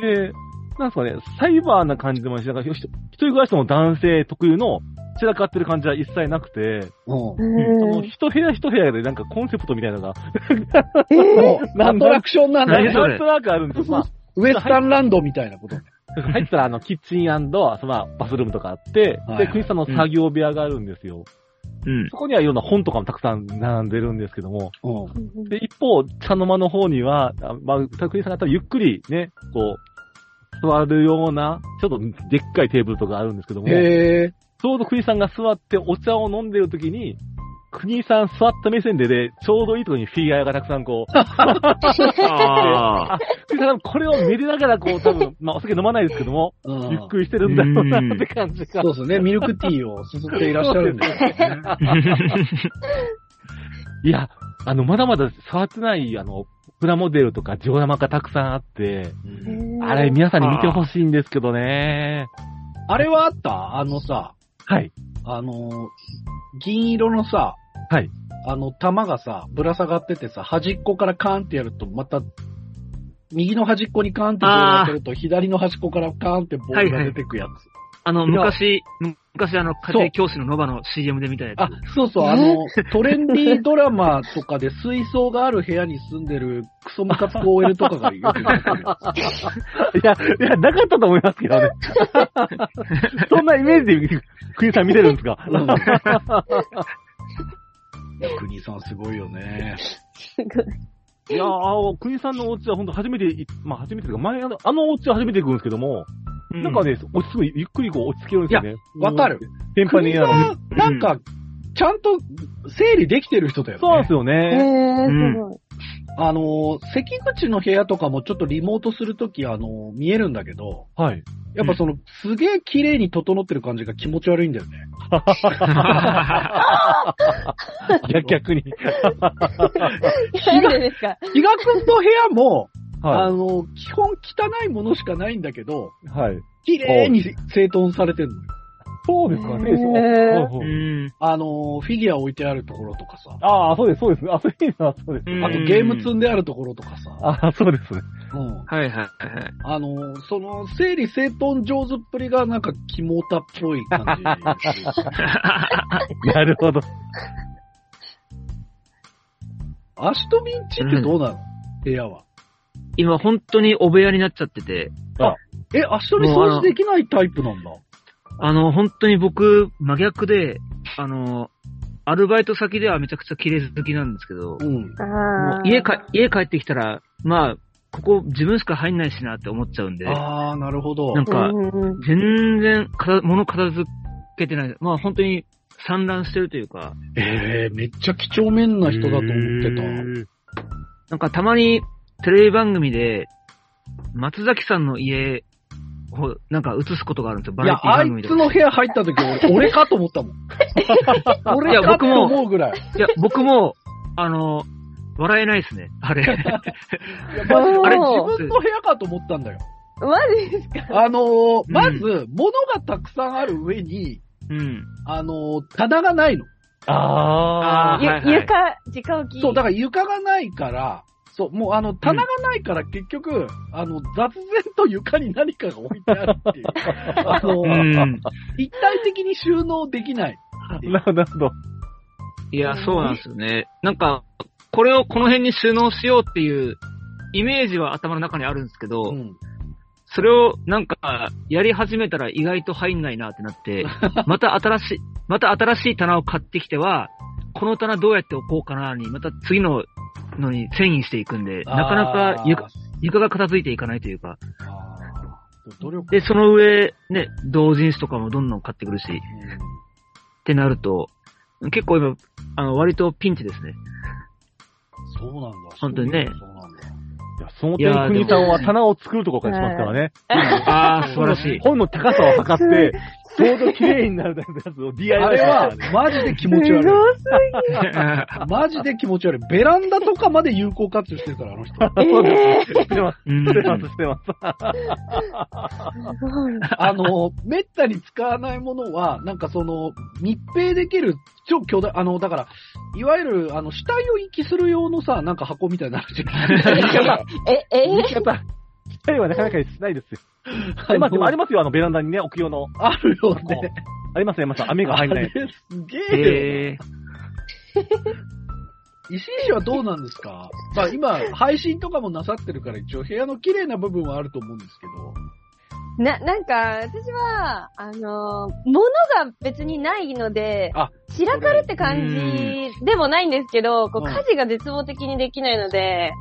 [SPEAKER 4] で、なんですかね、サイバーな感じでもし、なんか、ひ一人暮らしの男性特有の散らかってる感じは一切なくて、
[SPEAKER 3] うん。
[SPEAKER 4] その一部屋一部屋でなんかコンセプトみたいなのが、
[SPEAKER 3] もう、
[SPEAKER 4] なんだ
[SPEAKER 3] アトラクションなんだね。
[SPEAKER 5] 何それ？
[SPEAKER 4] なんとなくあるんですよ。まあ、
[SPEAKER 3] ウエスタンランドみたいなこと。
[SPEAKER 4] 入ったらあの、キッチンそのバスルームとかあって、
[SPEAKER 3] はい
[SPEAKER 4] で、クリスさんの作業部屋があるんですよ。
[SPEAKER 5] うん。
[SPEAKER 4] そこにはいろんな本とかもたくさん並んでるんですけども、
[SPEAKER 3] うん。
[SPEAKER 4] で、一方、茶の間の方には、あまあ、クリスさんがたらゆっくりね、こう、座るような、ちょっとでっかいテーブルとかあるんですけども。ちょうど国井さんが座ってお茶を飲んでる時に、国井さん座った目線でね、ちょうどいいところにフィギュアがたくさんこう、
[SPEAKER 5] ああ。
[SPEAKER 4] 国井さんこれを見れながらこう多分、まあお酒飲まないですけども、
[SPEAKER 3] うん
[SPEAKER 4] ゆっくりしてるんだろうなって感じが
[SPEAKER 3] そう。ですね。ミルクティーをすすっていらっしゃるんですよね。
[SPEAKER 4] いや、あの、まだまだ触ってない、あの、プラモデルとかジオラマがたくさんあって、あれ皆さんに見てほしいんですけどね。
[SPEAKER 3] あれはあった？あのさ、
[SPEAKER 4] はい。
[SPEAKER 3] あの、銀色のさ、
[SPEAKER 4] はい。
[SPEAKER 3] あの、玉がさ、ぶら下がっててさ、端っこからカーンってやると、また、右の端っこにカーンってボールが当てると、左の端っこからカーンってボールが出てくやつ。
[SPEAKER 5] あの、昔、昔あの、家庭教師のノバの CM で見たやつ。
[SPEAKER 3] あ、そうそう、あの、トレンディードラマとかで水槽がある部屋に住んでるクソムカつく OL とかがよく出てくる。
[SPEAKER 4] いや、いや、なかったと思いますけどね。そんなイメージで、国井さん見てるんですか？
[SPEAKER 3] うんいや、国さんすごいよね。
[SPEAKER 4] い やー、国井さんのお家は本当初めてい、まあ初めてというか、前あの、あのお家は初めて行くんですけども、
[SPEAKER 5] う
[SPEAKER 4] なんかね、落ち着く、ゆっくりこう落ち着けるんですよね。
[SPEAKER 3] わかる。
[SPEAKER 4] 天パに
[SPEAKER 3] 国さん、なんか、ちゃんと整理できてる人だよね。
[SPEAKER 4] そうなんですよ
[SPEAKER 6] え
[SPEAKER 4] ね。
[SPEAKER 6] ー、すごい。
[SPEAKER 3] あの、関口の部屋とかもちょっとリモートするとき、あの、見えるんだけど、
[SPEAKER 4] はい。
[SPEAKER 3] やっぱその、すげえ綺麗に整ってる感じが気持ち悪いんだよね。
[SPEAKER 4] いや、逆に。
[SPEAKER 6] なんでですか？
[SPEAKER 3] 比嘉くんの部屋も、あ
[SPEAKER 4] は
[SPEAKER 3] の、基本汚いものしかないんだけど、
[SPEAKER 4] い。はい。
[SPEAKER 3] 綺麗に整頓されてるのよ。
[SPEAKER 4] そうですかね。
[SPEAKER 6] へー
[SPEAKER 4] そうそう
[SPEAKER 5] う
[SPEAKER 4] そうん
[SPEAKER 3] あの、フィギュア置いてあるところとかさ、
[SPEAKER 4] ああ、そうです、そうです。あ、そういうのはそうです。
[SPEAKER 5] うん
[SPEAKER 3] あとゲーム積んであるところとかさ、
[SPEAKER 4] ああ、そうですね。
[SPEAKER 3] うん。
[SPEAKER 5] はいはいはい。
[SPEAKER 3] あの、その、整理整頓上手っぷりがなんか肝たっぽい感じ。
[SPEAKER 4] なるほど。
[SPEAKER 3] アシトビンチってどうなの？部屋は。
[SPEAKER 5] 今本当にお部屋になっちゃってて、
[SPEAKER 3] え、アシトビ掃除できないタイプなんだ。
[SPEAKER 5] あの、本当に僕、真逆で、あの、アルバイト先ではめちゃくちゃ綺麗好きなんですけど、
[SPEAKER 3] うん。
[SPEAKER 5] も
[SPEAKER 6] あ
[SPEAKER 5] う家か、家帰ってきたら、まあ、ここ自分しか入んないしなって思っちゃうんで、
[SPEAKER 3] あー、なるほど。
[SPEAKER 5] なんか、全然か、物片付けてない。まあ本当に散乱してるというか、
[SPEAKER 3] えー、めっちゃ几帳面な人だと思ってた。
[SPEAKER 5] なんかたまにテレビ番組で、松崎さんの家をなんか映すことがあるんですよ、バ
[SPEAKER 3] いや
[SPEAKER 5] ラエティ、
[SPEAKER 3] あい
[SPEAKER 5] 番組とか。
[SPEAKER 3] つの部屋入った時俺、俺かと思ったもん。俺かと思うぐらい。
[SPEAKER 5] いや、僕も、あの、笑えないですね、あれ。
[SPEAKER 3] いやマジ
[SPEAKER 6] おー
[SPEAKER 3] あれ自分の部屋かと思ったんだよ。
[SPEAKER 6] マジですか？
[SPEAKER 3] あのー
[SPEAKER 5] うん
[SPEAKER 3] まず、物がたくさんある上に、
[SPEAKER 5] うん。
[SPEAKER 3] あのー棚がないの。
[SPEAKER 4] ああ。
[SPEAKER 5] あーはいはい
[SPEAKER 6] ゆ床、直置き。
[SPEAKER 3] そう、だから床がないから、そう、もうあの、棚がないから結局、あの、雑然と床に何かが置いてあるっていう。あの、
[SPEAKER 5] うん。
[SPEAKER 3] 一体的に収納できない。
[SPEAKER 4] なるほど、なるほど。
[SPEAKER 5] いや、そうなんですよね。なんか、これをこの辺に収納しようっていうイメージは頭の中にあるんですけど、
[SPEAKER 3] うん。
[SPEAKER 5] それをなんか、やり始めたら意外と入んないなってなって、また新しい、また新しい棚を買ってきては、この棚どうやって置こうかなに、また次ののに遷移していくんで、なかなか床床が片付いていかないというか。で、その上、ね、同人誌とかもどんどん買ってくるし、ってなると、結構今、あの、割とピンチですね。
[SPEAKER 3] そうなんだ。
[SPEAKER 5] 本当にね
[SPEAKER 3] そうなんだ。
[SPEAKER 4] いや、その点、国さんは棚を作るとこからしますからね。
[SPEAKER 5] ああ、素晴らしい。
[SPEAKER 4] 本の高さを測って、ちょうど綺麗になるやつを
[SPEAKER 3] あ
[SPEAKER 4] DIY
[SPEAKER 3] れは、マジで気持ち悪い。
[SPEAKER 5] う
[SPEAKER 3] マジで気持ち悪い。ベランダとかまで有効活用してるから、あの人。
[SPEAKER 4] そうです。してます。
[SPEAKER 5] ん
[SPEAKER 4] してます、してます。
[SPEAKER 3] あの、めったに使わないものは、なんかその、密閉できる超巨大、あの、だから、いわゆる、あの、死体を遺棄する用のさ、なんか箱みたいになるじゃん。
[SPEAKER 6] え、え
[SPEAKER 4] 言い方、機械はなかなかしないですよ。あまあ、でもありますよ、あの、ベランダにね、置く用の。
[SPEAKER 3] あるよね。
[SPEAKER 4] あります、あります。雨が入んない。
[SPEAKER 3] すげえよ。
[SPEAKER 5] え
[SPEAKER 3] 石井氏はどうなんですか？まあ今、配信とかもなさってるから一応部屋の綺麗な部分はあると思うんですけど。
[SPEAKER 6] な、なんか、私は、あの、物が別にないので
[SPEAKER 3] あ、
[SPEAKER 6] 散らかるって感じでもないんですけど、こう、
[SPEAKER 3] うん
[SPEAKER 6] 家事が絶望的にできないので。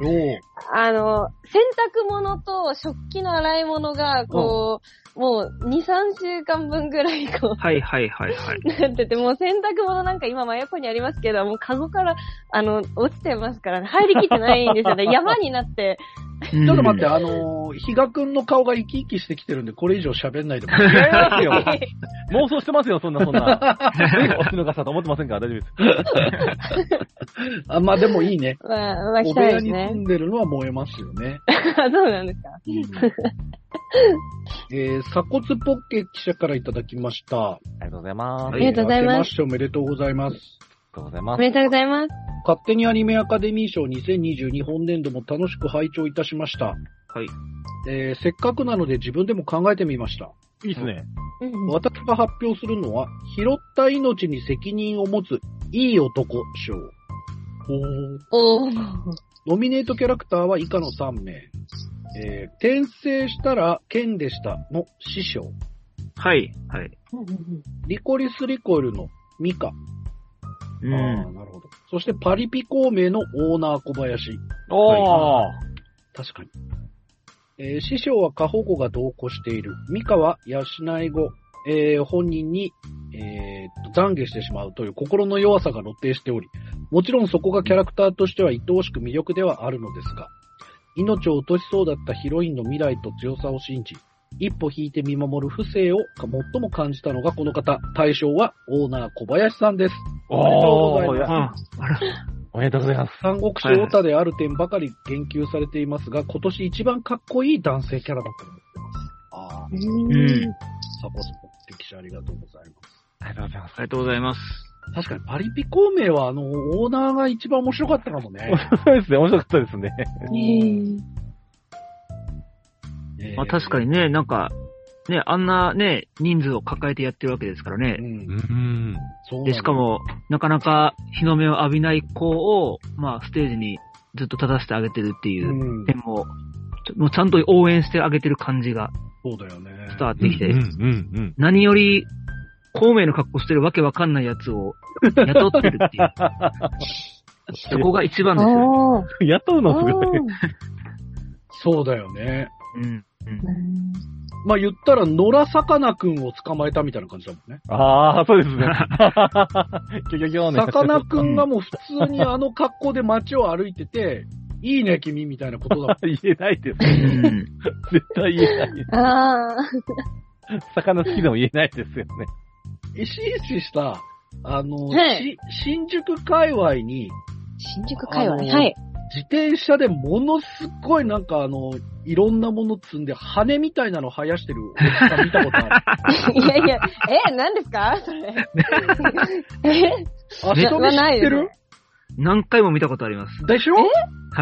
[SPEAKER 6] あの、洗濯物と食器の洗い物が、こう、もう2、3週間分ぐらい、こ
[SPEAKER 5] ー、はいはいはいはい。
[SPEAKER 6] う、なってて、もう洗濯物なんか今真横にありますけど、もうカゴから、あの、落ちてますからね、入りきってないんですよね。山になって。
[SPEAKER 5] ち
[SPEAKER 3] ちょっと待って、あのー、比嘉くんの顔が生き生きしてきてるんで、これ以上喋んないでも
[SPEAKER 4] 違いますよ。妄想してますよ、そんな、そんな。おしのがさと思ってませんから大丈夫です。
[SPEAKER 3] あ、まあでもいいね。
[SPEAKER 6] まあ、まあ、
[SPEAKER 3] お
[SPEAKER 6] 来
[SPEAKER 3] 部屋に住
[SPEAKER 6] たいですね。
[SPEAKER 3] んでるのは燃えますよね。
[SPEAKER 6] あそうなんですか。
[SPEAKER 3] えー、鎖骨ポッケ記者からいただきました。
[SPEAKER 4] ありがとうございます。
[SPEAKER 5] は
[SPEAKER 6] ありがとうございます
[SPEAKER 3] 明けましておめでとうございます。
[SPEAKER 4] ありがとうございます。
[SPEAKER 6] おめでとうございます。
[SPEAKER 3] 勝手にアニメアカデミー賞2022本年度も楽しく拝聴いたしました。
[SPEAKER 5] はい。
[SPEAKER 3] えーせっかくなので自分でも考えてみました。
[SPEAKER 4] いいっすね。
[SPEAKER 6] うん
[SPEAKER 3] 私が発表するのは、拾った命に責任を持ついい男賞。
[SPEAKER 6] おー。
[SPEAKER 3] ノミネートキャラクターは以下の3名。えー転生したら剣でしたの師匠。
[SPEAKER 5] はい。はい。
[SPEAKER 3] リコリスリコイルのミカ。
[SPEAKER 5] うん。
[SPEAKER 3] ああ、なるほど。そしてパリピ孔明のオーナー小林。
[SPEAKER 4] おー。
[SPEAKER 3] 確かに。えー師匠は過保護が同行している。ミカは養い後、えー本人に、えーっと懺悔してしまうという心の弱さが露呈しており、もちろんそこがキャラクターとしては愛おしく魅力ではあるのですが、命を落としそうだったヒロインの未来と強さを信じ、一歩引いて見守る不正を最も感じたのがこの方。対象はオーナー小林さんです。おめでとうございます
[SPEAKER 4] おー。
[SPEAKER 5] あ、あら。
[SPEAKER 4] おめでとうございます。
[SPEAKER 3] 三国志オタである点ばかり言及されていますが、今年一番かっこいい男性キャラだと思ってます。ああ、
[SPEAKER 5] うん。
[SPEAKER 3] サポスポ歴史ありがとうございます。
[SPEAKER 4] ありがとうございます
[SPEAKER 5] あ。りがとうございます。
[SPEAKER 3] 確かにパリピ孔明はあの、オーナーが一番面白かったかもね。
[SPEAKER 4] そうですね、面白かったですね。
[SPEAKER 3] えー
[SPEAKER 5] まあ確かに。ね、なんか、ね、あんなね、人数を抱えてやってるわけですからね
[SPEAKER 3] う。ん。
[SPEAKER 4] うん。
[SPEAKER 5] で、しか、も、なかなか日の目を浴びない子を、まあ、ステージにずっと立たせてあげてるっていううん点も、ちょもうちゃんと応援してあげてる感じが
[SPEAKER 3] そうだよね。
[SPEAKER 5] 伝わってきて、
[SPEAKER 4] うん、うん、
[SPEAKER 5] 何より、孔明の格好してるわけわかんないやつを雇ってるっていう。そこが一番ですよ。
[SPEAKER 6] おー。
[SPEAKER 4] うん。雇うのすごい。
[SPEAKER 3] そうだよね。
[SPEAKER 5] うん。うん
[SPEAKER 3] まあ言ったら、野良さかなクンを捕まえたみたいな感じだもんね。
[SPEAKER 4] ああ、そうですね。ギョギョギョーね。
[SPEAKER 3] さかなクンがもう普通にあの格好で街を歩いてて、いいね君みたいなことだもん。
[SPEAKER 4] 言えないです。
[SPEAKER 5] うん
[SPEAKER 4] 絶対言えない。
[SPEAKER 6] あ
[SPEAKER 4] 魚好きでも言えないですよね。
[SPEAKER 3] 石井氏さ、あの、
[SPEAKER 6] はい
[SPEAKER 3] し新宿界隈に
[SPEAKER 6] ー。新宿界隈。はい。
[SPEAKER 3] 自転車でものすっごいなんかあの、いろんなもの積んで羽みたいなの生やしてるおじさん見たことある。
[SPEAKER 6] いやいや、え、何ですか？それ。え？
[SPEAKER 3] あ、人見知
[SPEAKER 6] なないです
[SPEAKER 3] ってる
[SPEAKER 5] 何回も見たことあります。
[SPEAKER 3] でしょ？
[SPEAKER 5] は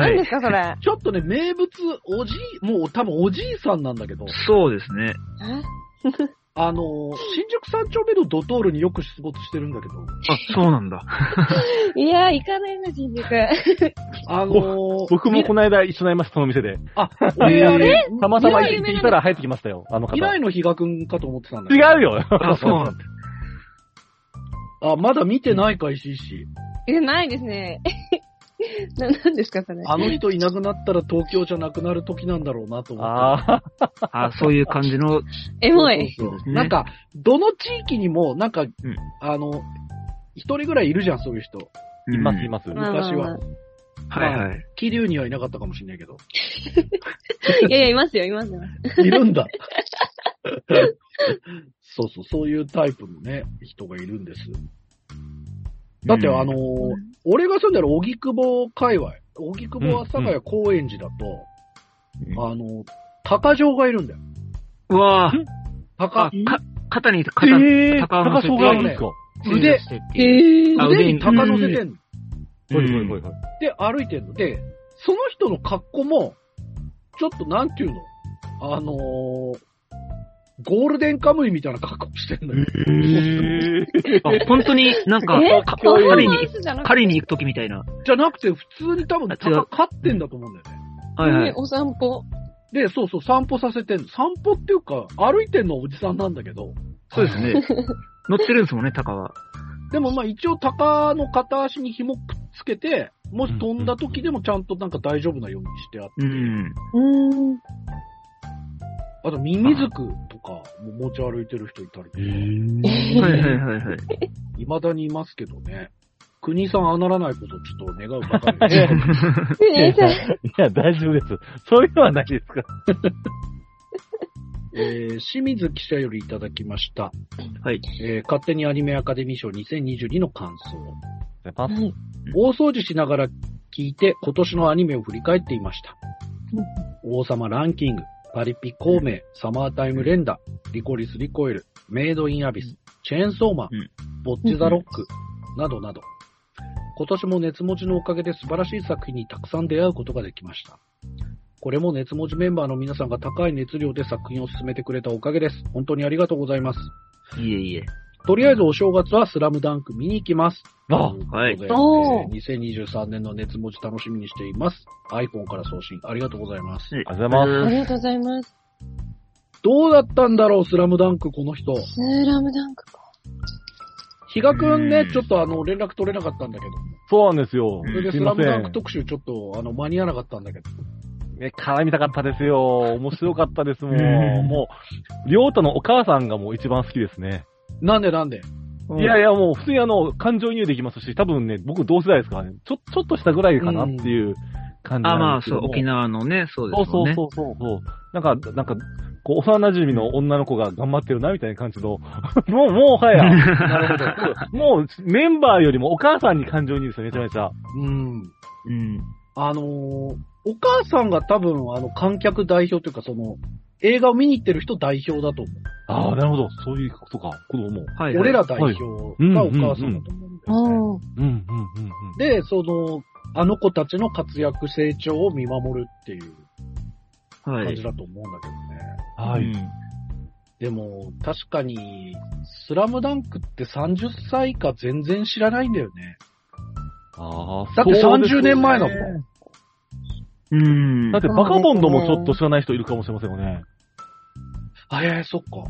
[SPEAKER 5] い
[SPEAKER 6] 何で。すか、それ？
[SPEAKER 3] ちょっとね、名物、おじい、もう多分おじいさんなんだけど、
[SPEAKER 5] そうですね。
[SPEAKER 3] あのー、新宿三丁目のドトールによく出没してるんだけど、
[SPEAKER 5] あ、そうなんだ。
[SPEAKER 6] いやー、行かないな、新宿。
[SPEAKER 3] あのー、
[SPEAKER 4] 僕もこの間一緒になりました、その店で。
[SPEAKER 3] あ、俺あれ、
[SPEAKER 4] たまたま行っていたら入ってきましたよ、あの方。
[SPEAKER 3] 未来の比嘉くんかと思ってたんだ
[SPEAKER 4] 違。うよ。
[SPEAKER 5] あ、そうなんだ。
[SPEAKER 3] あ、まだ見てないか、石井氏。
[SPEAKER 6] え、ないですね。な、なんですか、それ。
[SPEAKER 3] あの人いなくなったら東京じゃなくなる時なんだろうなと思って。
[SPEAKER 4] ああ、
[SPEAKER 5] あ、そういう感じの、
[SPEAKER 6] エモい。
[SPEAKER 3] そうそう
[SPEAKER 5] ですね
[SPEAKER 3] なんか、どの地域にも、なんか、
[SPEAKER 5] ん
[SPEAKER 3] あの、一人ぐらいいるじゃん、そういう人。
[SPEAKER 4] います、います。
[SPEAKER 3] ま昔は
[SPEAKER 6] まあまあま
[SPEAKER 5] はいはい。
[SPEAKER 3] 桐生にはいなかったかもしれないけど。
[SPEAKER 6] あ いやいや、いますよ、いますよ。
[SPEAKER 3] いるんだ。そうそう、そういうタイプのね、人がいるんです。だって、
[SPEAKER 5] うん。
[SPEAKER 3] あのー俺が住んでる荻窪界隈、荻窪阿佐ヶ谷高円寺だと、
[SPEAKER 5] うん。
[SPEAKER 3] あの、鷹城がいるんだよ。
[SPEAKER 5] うわぁ、
[SPEAKER 3] 鷹
[SPEAKER 5] あ、、か、肩に、肩、
[SPEAKER 4] ええー、
[SPEAKER 5] 高乗せて。
[SPEAKER 4] 高そうがいいんですか。
[SPEAKER 3] 腕、
[SPEAKER 6] へ
[SPEAKER 5] あ
[SPEAKER 3] 腕に
[SPEAKER 5] 腕
[SPEAKER 3] 鷹乗せてんの。
[SPEAKER 4] はいはいはいはい。
[SPEAKER 3] で、歩いてんの。で、その人の格好も、ちょっとなんていうの？あのー、ゴールデンカムイみたいな格好してんのよ。
[SPEAKER 4] ええ
[SPEAKER 5] あ、本当になんか、狩りに狩りに行くときみたいな。
[SPEAKER 3] じゃなくて、普通に多分鷹飼ってんだと思うんだよね。
[SPEAKER 5] はいはい。
[SPEAKER 6] お散歩。
[SPEAKER 3] で、そうそう、散歩させてんの。散歩っていうか、歩いてんのはおじさんなんだけど、
[SPEAKER 5] そうですね。乗ってるんですもんね、タカは。
[SPEAKER 3] でもまあ一応鷹の片足に紐くっつけて、もし飛んだ時でもちゃんとなんか大丈夫なようにしてあって、
[SPEAKER 5] うん。
[SPEAKER 6] うーん。
[SPEAKER 3] あとミミズクとかも持ち歩いてる人いたりとか、
[SPEAKER 5] はいはいはいはい。
[SPEAKER 3] 未だにいますけどね。国さんあならないことをちょっと願うばかりです。
[SPEAKER 6] ねさん
[SPEAKER 4] いや、大丈夫です。そういうのはないですか
[SPEAKER 3] えー清水記者よりいただきました。
[SPEAKER 5] はい。
[SPEAKER 3] えー勝手にアニメアカデミー賞2022の感想。
[SPEAKER 4] パス
[SPEAKER 6] はい
[SPEAKER 3] 大掃除しながら聞いて今年のアニメを振り返っていました。王様ランキング、パリピ孔明、サマータイム連打、リコリスリコイル、メイドインアビス、チェーンソーマン、
[SPEAKER 5] うん
[SPEAKER 3] ボッチザロック、などなど。今年も熱文字のおかげで素晴らしい作品にたくさん出会うことができました。これも熱文字メンバーの皆さんが高い熱量で作品を進めてくれたおかげです。本当にありがとうございます。
[SPEAKER 5] いえいえ。
[SPEAKER 3] とりあえずお正月はスラムダンク見に行きます。
[SPEAKER 4] あ
[SPEAKER 5] はい
[SPEAKER 3] ということでえー2023年の熱文字楽しみにしています。iPhone から送信ありがとうございます。
[SPEAKER 5] あ
[SPEAKER 4] りがとうございます
[SPEAKER 6] ありがとうございます。
[SPEAKER 3] どうだったんだろう、スラムダンク、この人。
[SPEAKER 6] スラムダンクか。
[SPEAKER 3] 比嘉くんね
[SPEAKER 5] う、ん
[SPEAKER 3] ちょっとあの、連絡取れなかったんだけど。
[SPEAKER 4] そうなんですよ。
[SPEAKER 3] それですスラムダンク
[SPEAKER 4] ん。
[SPEAKER 3] 特集ちょっと、あの、間に合わなかったんだけど。
[SPEAKER 4] ね、絡みたかったですよ。面白かったですもん もう、りょうたのお母さんがもう一番好きですね。
[SPEAKER 3] なんでなんで？
[SPEAKER 4] いやいや、もう普通にあの、感情移入できますし、多分ね、僕同世代ですからね、ちょ、ちょっとしたぐらいかなっていう感じ
[SPEAKER 5] あ、まあ。そう、沖縄のね、そうですね。
[SPEAKER 4] そうそうそうそうそう。なんか、なんか、こう、幼馴染の女の子が頑張ってるな、みたいな感じの、もう、もうはや、
[SPEAKER 3] なるほど。
[SPEAKER 4] もう、メンバーよりもお母さんに感情移入ですよ、めちゃめちゃ。
[SPEAKER 3] うん。
[SPEAKER 5] うん。
[SPEAKER 3] あのーお母さんが多分、あの、観客代表というか、その、映画を見に行ってる人代表だと思う。
[SPEAKER 4] ああ、なるほど。そういうことか。子供も。
[SPEAKER 5] はい、はい。
[SPEAKER 3] 俺ら代表がお母さんだと思うんだよね。
[SPEAKER 6] うん。
[SPEAKER 4] うん、うん、うん、うん。
[SPEAKER 3] で、その、あの子たちの活躍、成長を見守るっていう
[SPEAKER 5] はい
[SPEAKER 3] 感じ。だと思うんだけどね。
[SPEAKER 4] はい。
[SPEAKER 5] うん
[SPEAKER 3] でも、確かに、スラムダンクって30歳以下全然知らないんだよね。
[SPEAKER 4] ああ、
[SPEAKER 3] だって
[SPEAKER 4] そうです
[SPEAKER 3] 30年前だもん
[SPEAKER 4] ね
[SPEAKER 5] うん。
[SPEAKER 4] だってバカボンドもちょっと知らない人いるかもしれませんよね。
[SPEAKER 3] あ、えー、そっか。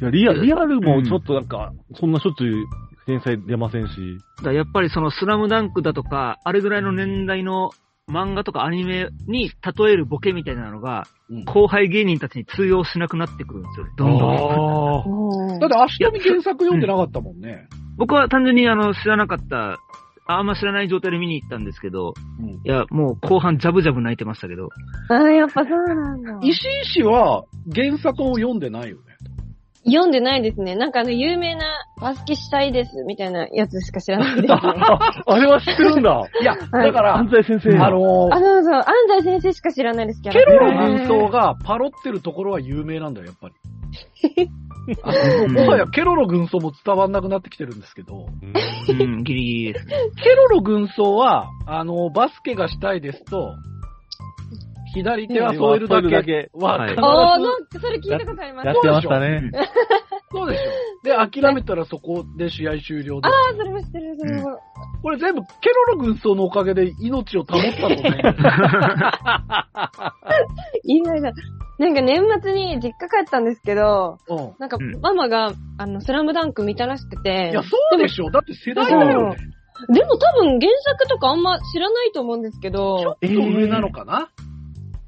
[SPEAKER 4] いや、リアリアルもちょっとなんか、そんなしょっちゅう連載出ませんし。
[SPEAKER 5] だやっぱりそのスラムダンクだとか、あれぐらいの年代の漫画とかアニメに例えるボケみたいなのが、
[SPEAKER 3] うん
[SPEAKER 5] 後輩芸人たちに通用しなくなってくるんですよ。どんどん。
[SPEAKER 4] ああ。
[SPEAKER 6] うん
[SPEAKER 3] だって明日に原作読んでなかったもんね。
[SPEAKER 5] 僕は単純にあの、知らなかった、あんま知らない状態で見に行ったんですけど、
[SPEAKER 3] うん
[SPEAKER 5] いや、もう後半ジャブジャブ泣いてましたけど。
[SPEAKER 6] ああ、やっぱそうなんだ。
[SPEAKER 3] 石井氏は原作を読んでないよね。
[SPEAKER 6] 読んでないですね。なんかあの、有名なバスケしたいです、みたいなやつしか知らないですね。
[SPEAKER 4] あれは知ってるんだ。
[SPEAKER 3] いや、
[SPEAKER 6] はい
[SPEAKER 3] だから、
[SPEAKER 4] 安西先生。
[SPEAKER 3] あの
[SPEAKER 6] あ、そうそう、安西先生しか知らないですけど。
[SPEAKER 3] ケロの軍曹がパロってるところは有名なんだよ、やっぱり。もはやケロロ軍曹も伝わんなくなってきてるんですけど、
[SPEAKER 5] うん、ギリギリですね。
[SPEAKER 3] ケロロ軍曹は、あの、バスケがしたいですと、左手は添えるだけ
[SPEAKER 4] け
[SPEAKER 3] は、
[SPEAKER 5] はい
[SPEAKER 3] 必ず
[SPEAKER 6] ああ、なんかそれ聞いたことあります。あ
[SPEAKER 4] やってましたね。
[SPEAKER 3] そうでしょ。で、諦めたらそこで試合終了で。
[SPEAKER 6] あ、それも知ってる、それも。
[SPEAKER 3] これ全部ケロロ軍曹のおかげで命を保ったのね。
[SPEAKER 6] いいな、なんか年末に実家帰ったんですけど、
[SPEAKER 3] うん。
[SPEAKER 6] なんか
[SPEAKER 5] うん
[SPEAKER 6] ママが、あの、スラムダンク見たらしくて。
[SPEAKER 3] いや、そうでしょ。だって世代だよね。
[SPEAKER 6] でも多分原作とかあんま知らないと思うんですけど、
[SPEAKER 3] ちょっと上なのかな、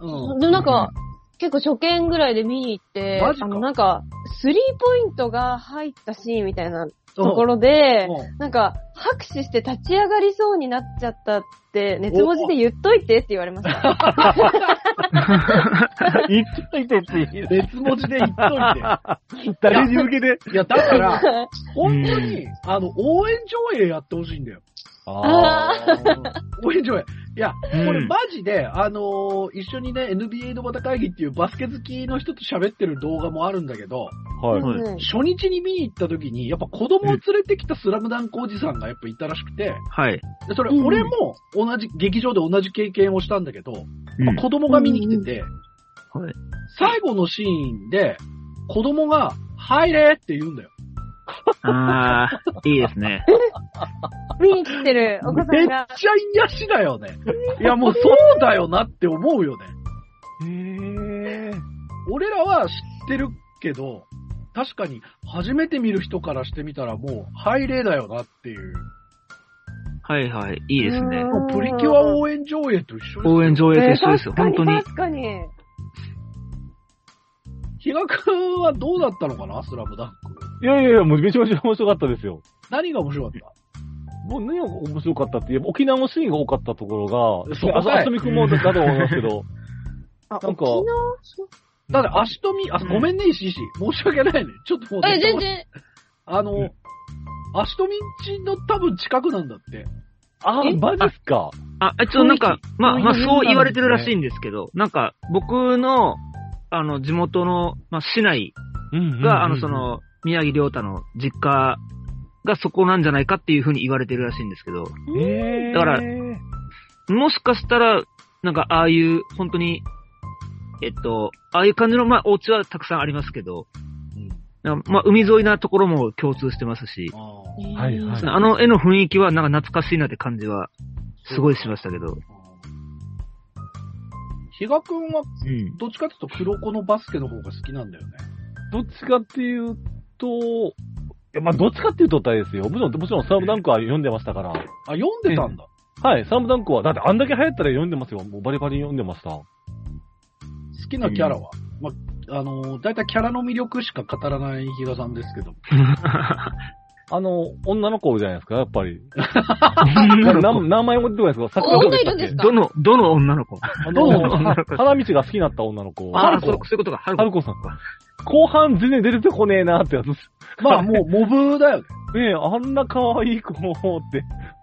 [SPEAKER 3] うん。
[SPEAKER 6] でもなんか、結構初見ぐらいで見に行って、
[SPEAKER 3] マジか
[SPEAKER 6] あのなんか、スリーポイントが入ったシーンみたいなところで、
[SPEAKER 3] うん
[SPEAKER 6] なんか、拍手して立ち上がりそうになっちゃったって、熱文字で言っといてって言われました。
[SPEAKER 4] 言っといてって言う。
[SPEAKER 3] 別文字で言っといて。
[SPEAKER 4] 誰に向けて？
[SPEAKER 3] いや、だから、本当に、あの、応援上映やってほしいんだよ。
[SPEAKER 6] あ
[SPEAKER 3] 応援上映。いや、
[SPEAKER 5] うん
[SPEAKER 3] これマジで、あのー一緒にね、NBA のバ会議っていうバスケ好きの人と喋ってる動画もあるんだけど、
[SPEAKER 4] はい。
[SPEAKER 5] はい
[SPEAKER 6] うん
[SPEAKER 3] 初日に見に行った時に、やっぱ子供を連れてきたスラムダンクおじさんがやっぱいたらしくて、
[SPEAKER 5] はい。
[SPEAKER 3] でそれ
[SPEAKER 6] うん
[SPEAKER 3] 俺も同じ、劇場で同じ経験をしたんだけど、
[SPEAKER 5] うん
[SPEAKER 3] 子供が見に来てて、
[SPEAKER 5] はい。
[SPEAKER 3] 最後のシーンで、子供が、入れって言うんだよ。
[SPEAKER 5] あー、いいですね。
[SPEAKER 6] 見に来てるお子さ
[SPEAKER 3] めっ。ちゃ癒しだよね。いや、もうそうだよなって思うよね。
[SPEAKER 4] へー。
[SPEAKER 3] 俺らは知ってるけど、確かに初めて見る人からしてみたらもう、入れだよなっていう。
[SPEAKER 5] はいはい。いいですね。
[SPEAKER 6] うん
[SPEAKER 3] もうプリキュア応援上映と一緒ですよ
[SPEAKER 5] 応援上映と一緒ですよ。
[SPEAKER 6] えー
[SPEAKER 5] 本当に。
[SPEAKER 6] 確かに。
[SPEAKER 3] 比嘉くんはどうだったのかな？スラムダンク。
[SPEAKER 4] いやいやいや、もうめちゃめちゃ面白かったですよ。
[SPEAKER 3] 何が面白かった？
[SPEAKER 4] もう何が面白かったって言えば、沖縄のシーンが多かったところが、
[SPEAKER 3] そうかい
[SPEAKER 4] あとみくんもだと思いますけど、
[SPEAKER 6] あ、
[SPEAKER 4] なんか
[SPEAKER 6] 沖縄？
[SPEAKER 3] だって、足とみ、あ、ごめんね、石石。申し訳ないね。ちょっともう、
[SPEAKER 6] え、全然。
[SPEAKER 3] あの、足とみんちの多分近くなんだって。
[SPEAKER 4] あ
[SPEAKER 6] え？
[SPEAKER 4] マジっすか。
[SPEAKER 5] あ、一応なんか、まあ、まあ、そう言われてるらしいんですけど、なんか、僕の、あの、地元の、まあ、市内
[SPEAKER 4] うん
[SPEAKER 5] が、あの、そ、の、宮城亮太の実家がそこなんじゃないかっていうふうに言われてるらしいんですけど、
[SPEAKER 4] えー、
[SPEAKER 5] だからもしかしたら、なんか、ああいう、本当に、えっと、ああいう感じの、まあ、お家はたくさんありますけど、なんかまあ、海沿いなところも共通してますし、
[SPEAKER 3] あ
[SPEAKER 4] はいはい
[SPEAKER 5] あの絵の雰囲気はなんか懐かしいなって感じは、すごいしましたけど。
[SPEAKER 3] 比嘉くんは、
[SPEAKER 5] うん。
[SPEAKER 3] どっちかっていうと黒子のバスケの方が好きなんだよね。
[SPEAKER 4] どっちかっていうと、まあ、どっちかっていうと大ですよ。もちろん、もちろん、スラムダンクは読んでましたから。
[SPEAKER 3] あ、読んでたんだ。
[SPEAKER 4] はい、スラムダンクは、だってあんだけ流行ったら読んでますよ。もうバリバリ読んでました。
[SPEAKER 3] 好きなキャラは、まあ、あの、だいたいキャラの魅力しか語らない比嘉さんですけど。
[SPEAKER 4] あの、女の子じゃないですか、やっぱり。な名前も出てこないですか桜子でしたっけ
[SPEAKER 6] 女いるんですか？
[SPEAKER 5] どの、どの女の子？
[SPEAKER 4] あ
[SPEAKER 5] どの
[SPEAKER 4] の、
[SPEAKER 5] 女の子
[SPEAKER 4] 花道が好きになった女の子。
[SPEAKER 5] ああ、そうそういうことか。春子
[SPEAKER 4] さん。後半全然出てこねえなってやつ。
[SPEAKER 3] まあ、もう、モブだよね。
[SPEAKER 4] ねえ、あんな可愛い子って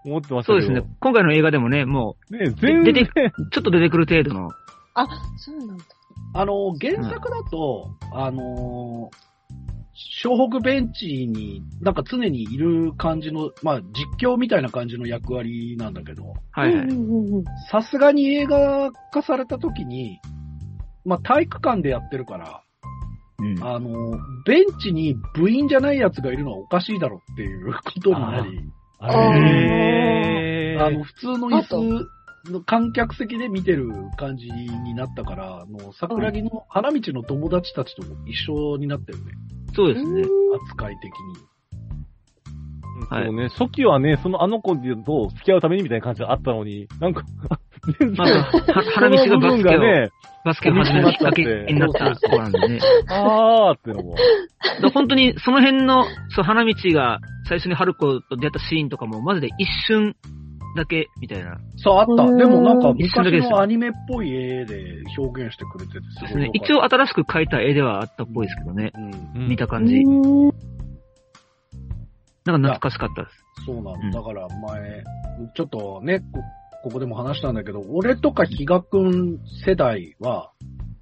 [SPEAKER 4] 思ってましたけど。
[SPEAKER 5] そうですね。今回の映画でもね、も
[SPEAKER 4] ねえ、全然。
[SPEAKER 5] 出てう、ちょっと出てくる程度の。
[SPEAKER 6] あ、そうなんだ。
[SPEAKER 3] あの、原作だと、あの、湘北ベンチになんか常にいる感じの、まあ実況みたいな感じの役割なんだけど、
[SPEAKER 5] はいはい。
[SPEAKER 3] さすがに映画化された時に、まあ体育館でやってるから、
[SPEAKER 5] うん。
[SPEAKER 3] あの、ベンチに部員じゃない奴がいるのはおかしいだろっていうことになり、
[SPEAKER 4] へー。
[SPEAKER 3] あの、普通の椅子の観客席で見てる感じになったから、あの、桜木の花道の友達たちとも一緒になってるね。
[SPEAKER 5] そうですね。
[SPEAKER 3] 扱い的に。
[SPEAKER 5] はい
[SPEAKER 4] そうね、初期はね、そのあの子と付き合うためにみたいな感じがあったのに、なんか、全然、
[SPEAKER 5] まあ、は花道がバスケを、
[SPEAKER 4] ね、
[SPEAKER 5] バスケを始めるきっかけになった子なんでね。
[SPEAKER 4] あーってのも。
[SPEAKER 5] 本当にその辺の、そう、花道が最初に春子と出会ったシーンとかも、マジで一瞬だけ、みたいな。
[SPEAKER 3] そう、あった。
[SPEAKER 6] うん
[SPEAKER 3] でもなんか
[SPEAKER 5] 一瞬だけですよ
[SPEAKER 3] 昔のアニメっぽい絵で表現してくれててすごい
[SPEAKER 5] ね
[SPEAKER 3] よかった。
[SPEAKER 5] 一応新しく描いた絵ではあったっぽいですけどね。
[SPEAKER 3] うん。
[SPEAKER 4] うん
[SPEAKER 5] 見た感じ。
[SPEAKER 6] うん
[SPEAKER 5] なんか懐かしかったです。
[SPEAKER 3] そうな
[SPEAKER 5] うん
[SPEAKER 3] の。だから前、ちょっとね、こここでも話したんだけど、俺とか比嘉くん世代は、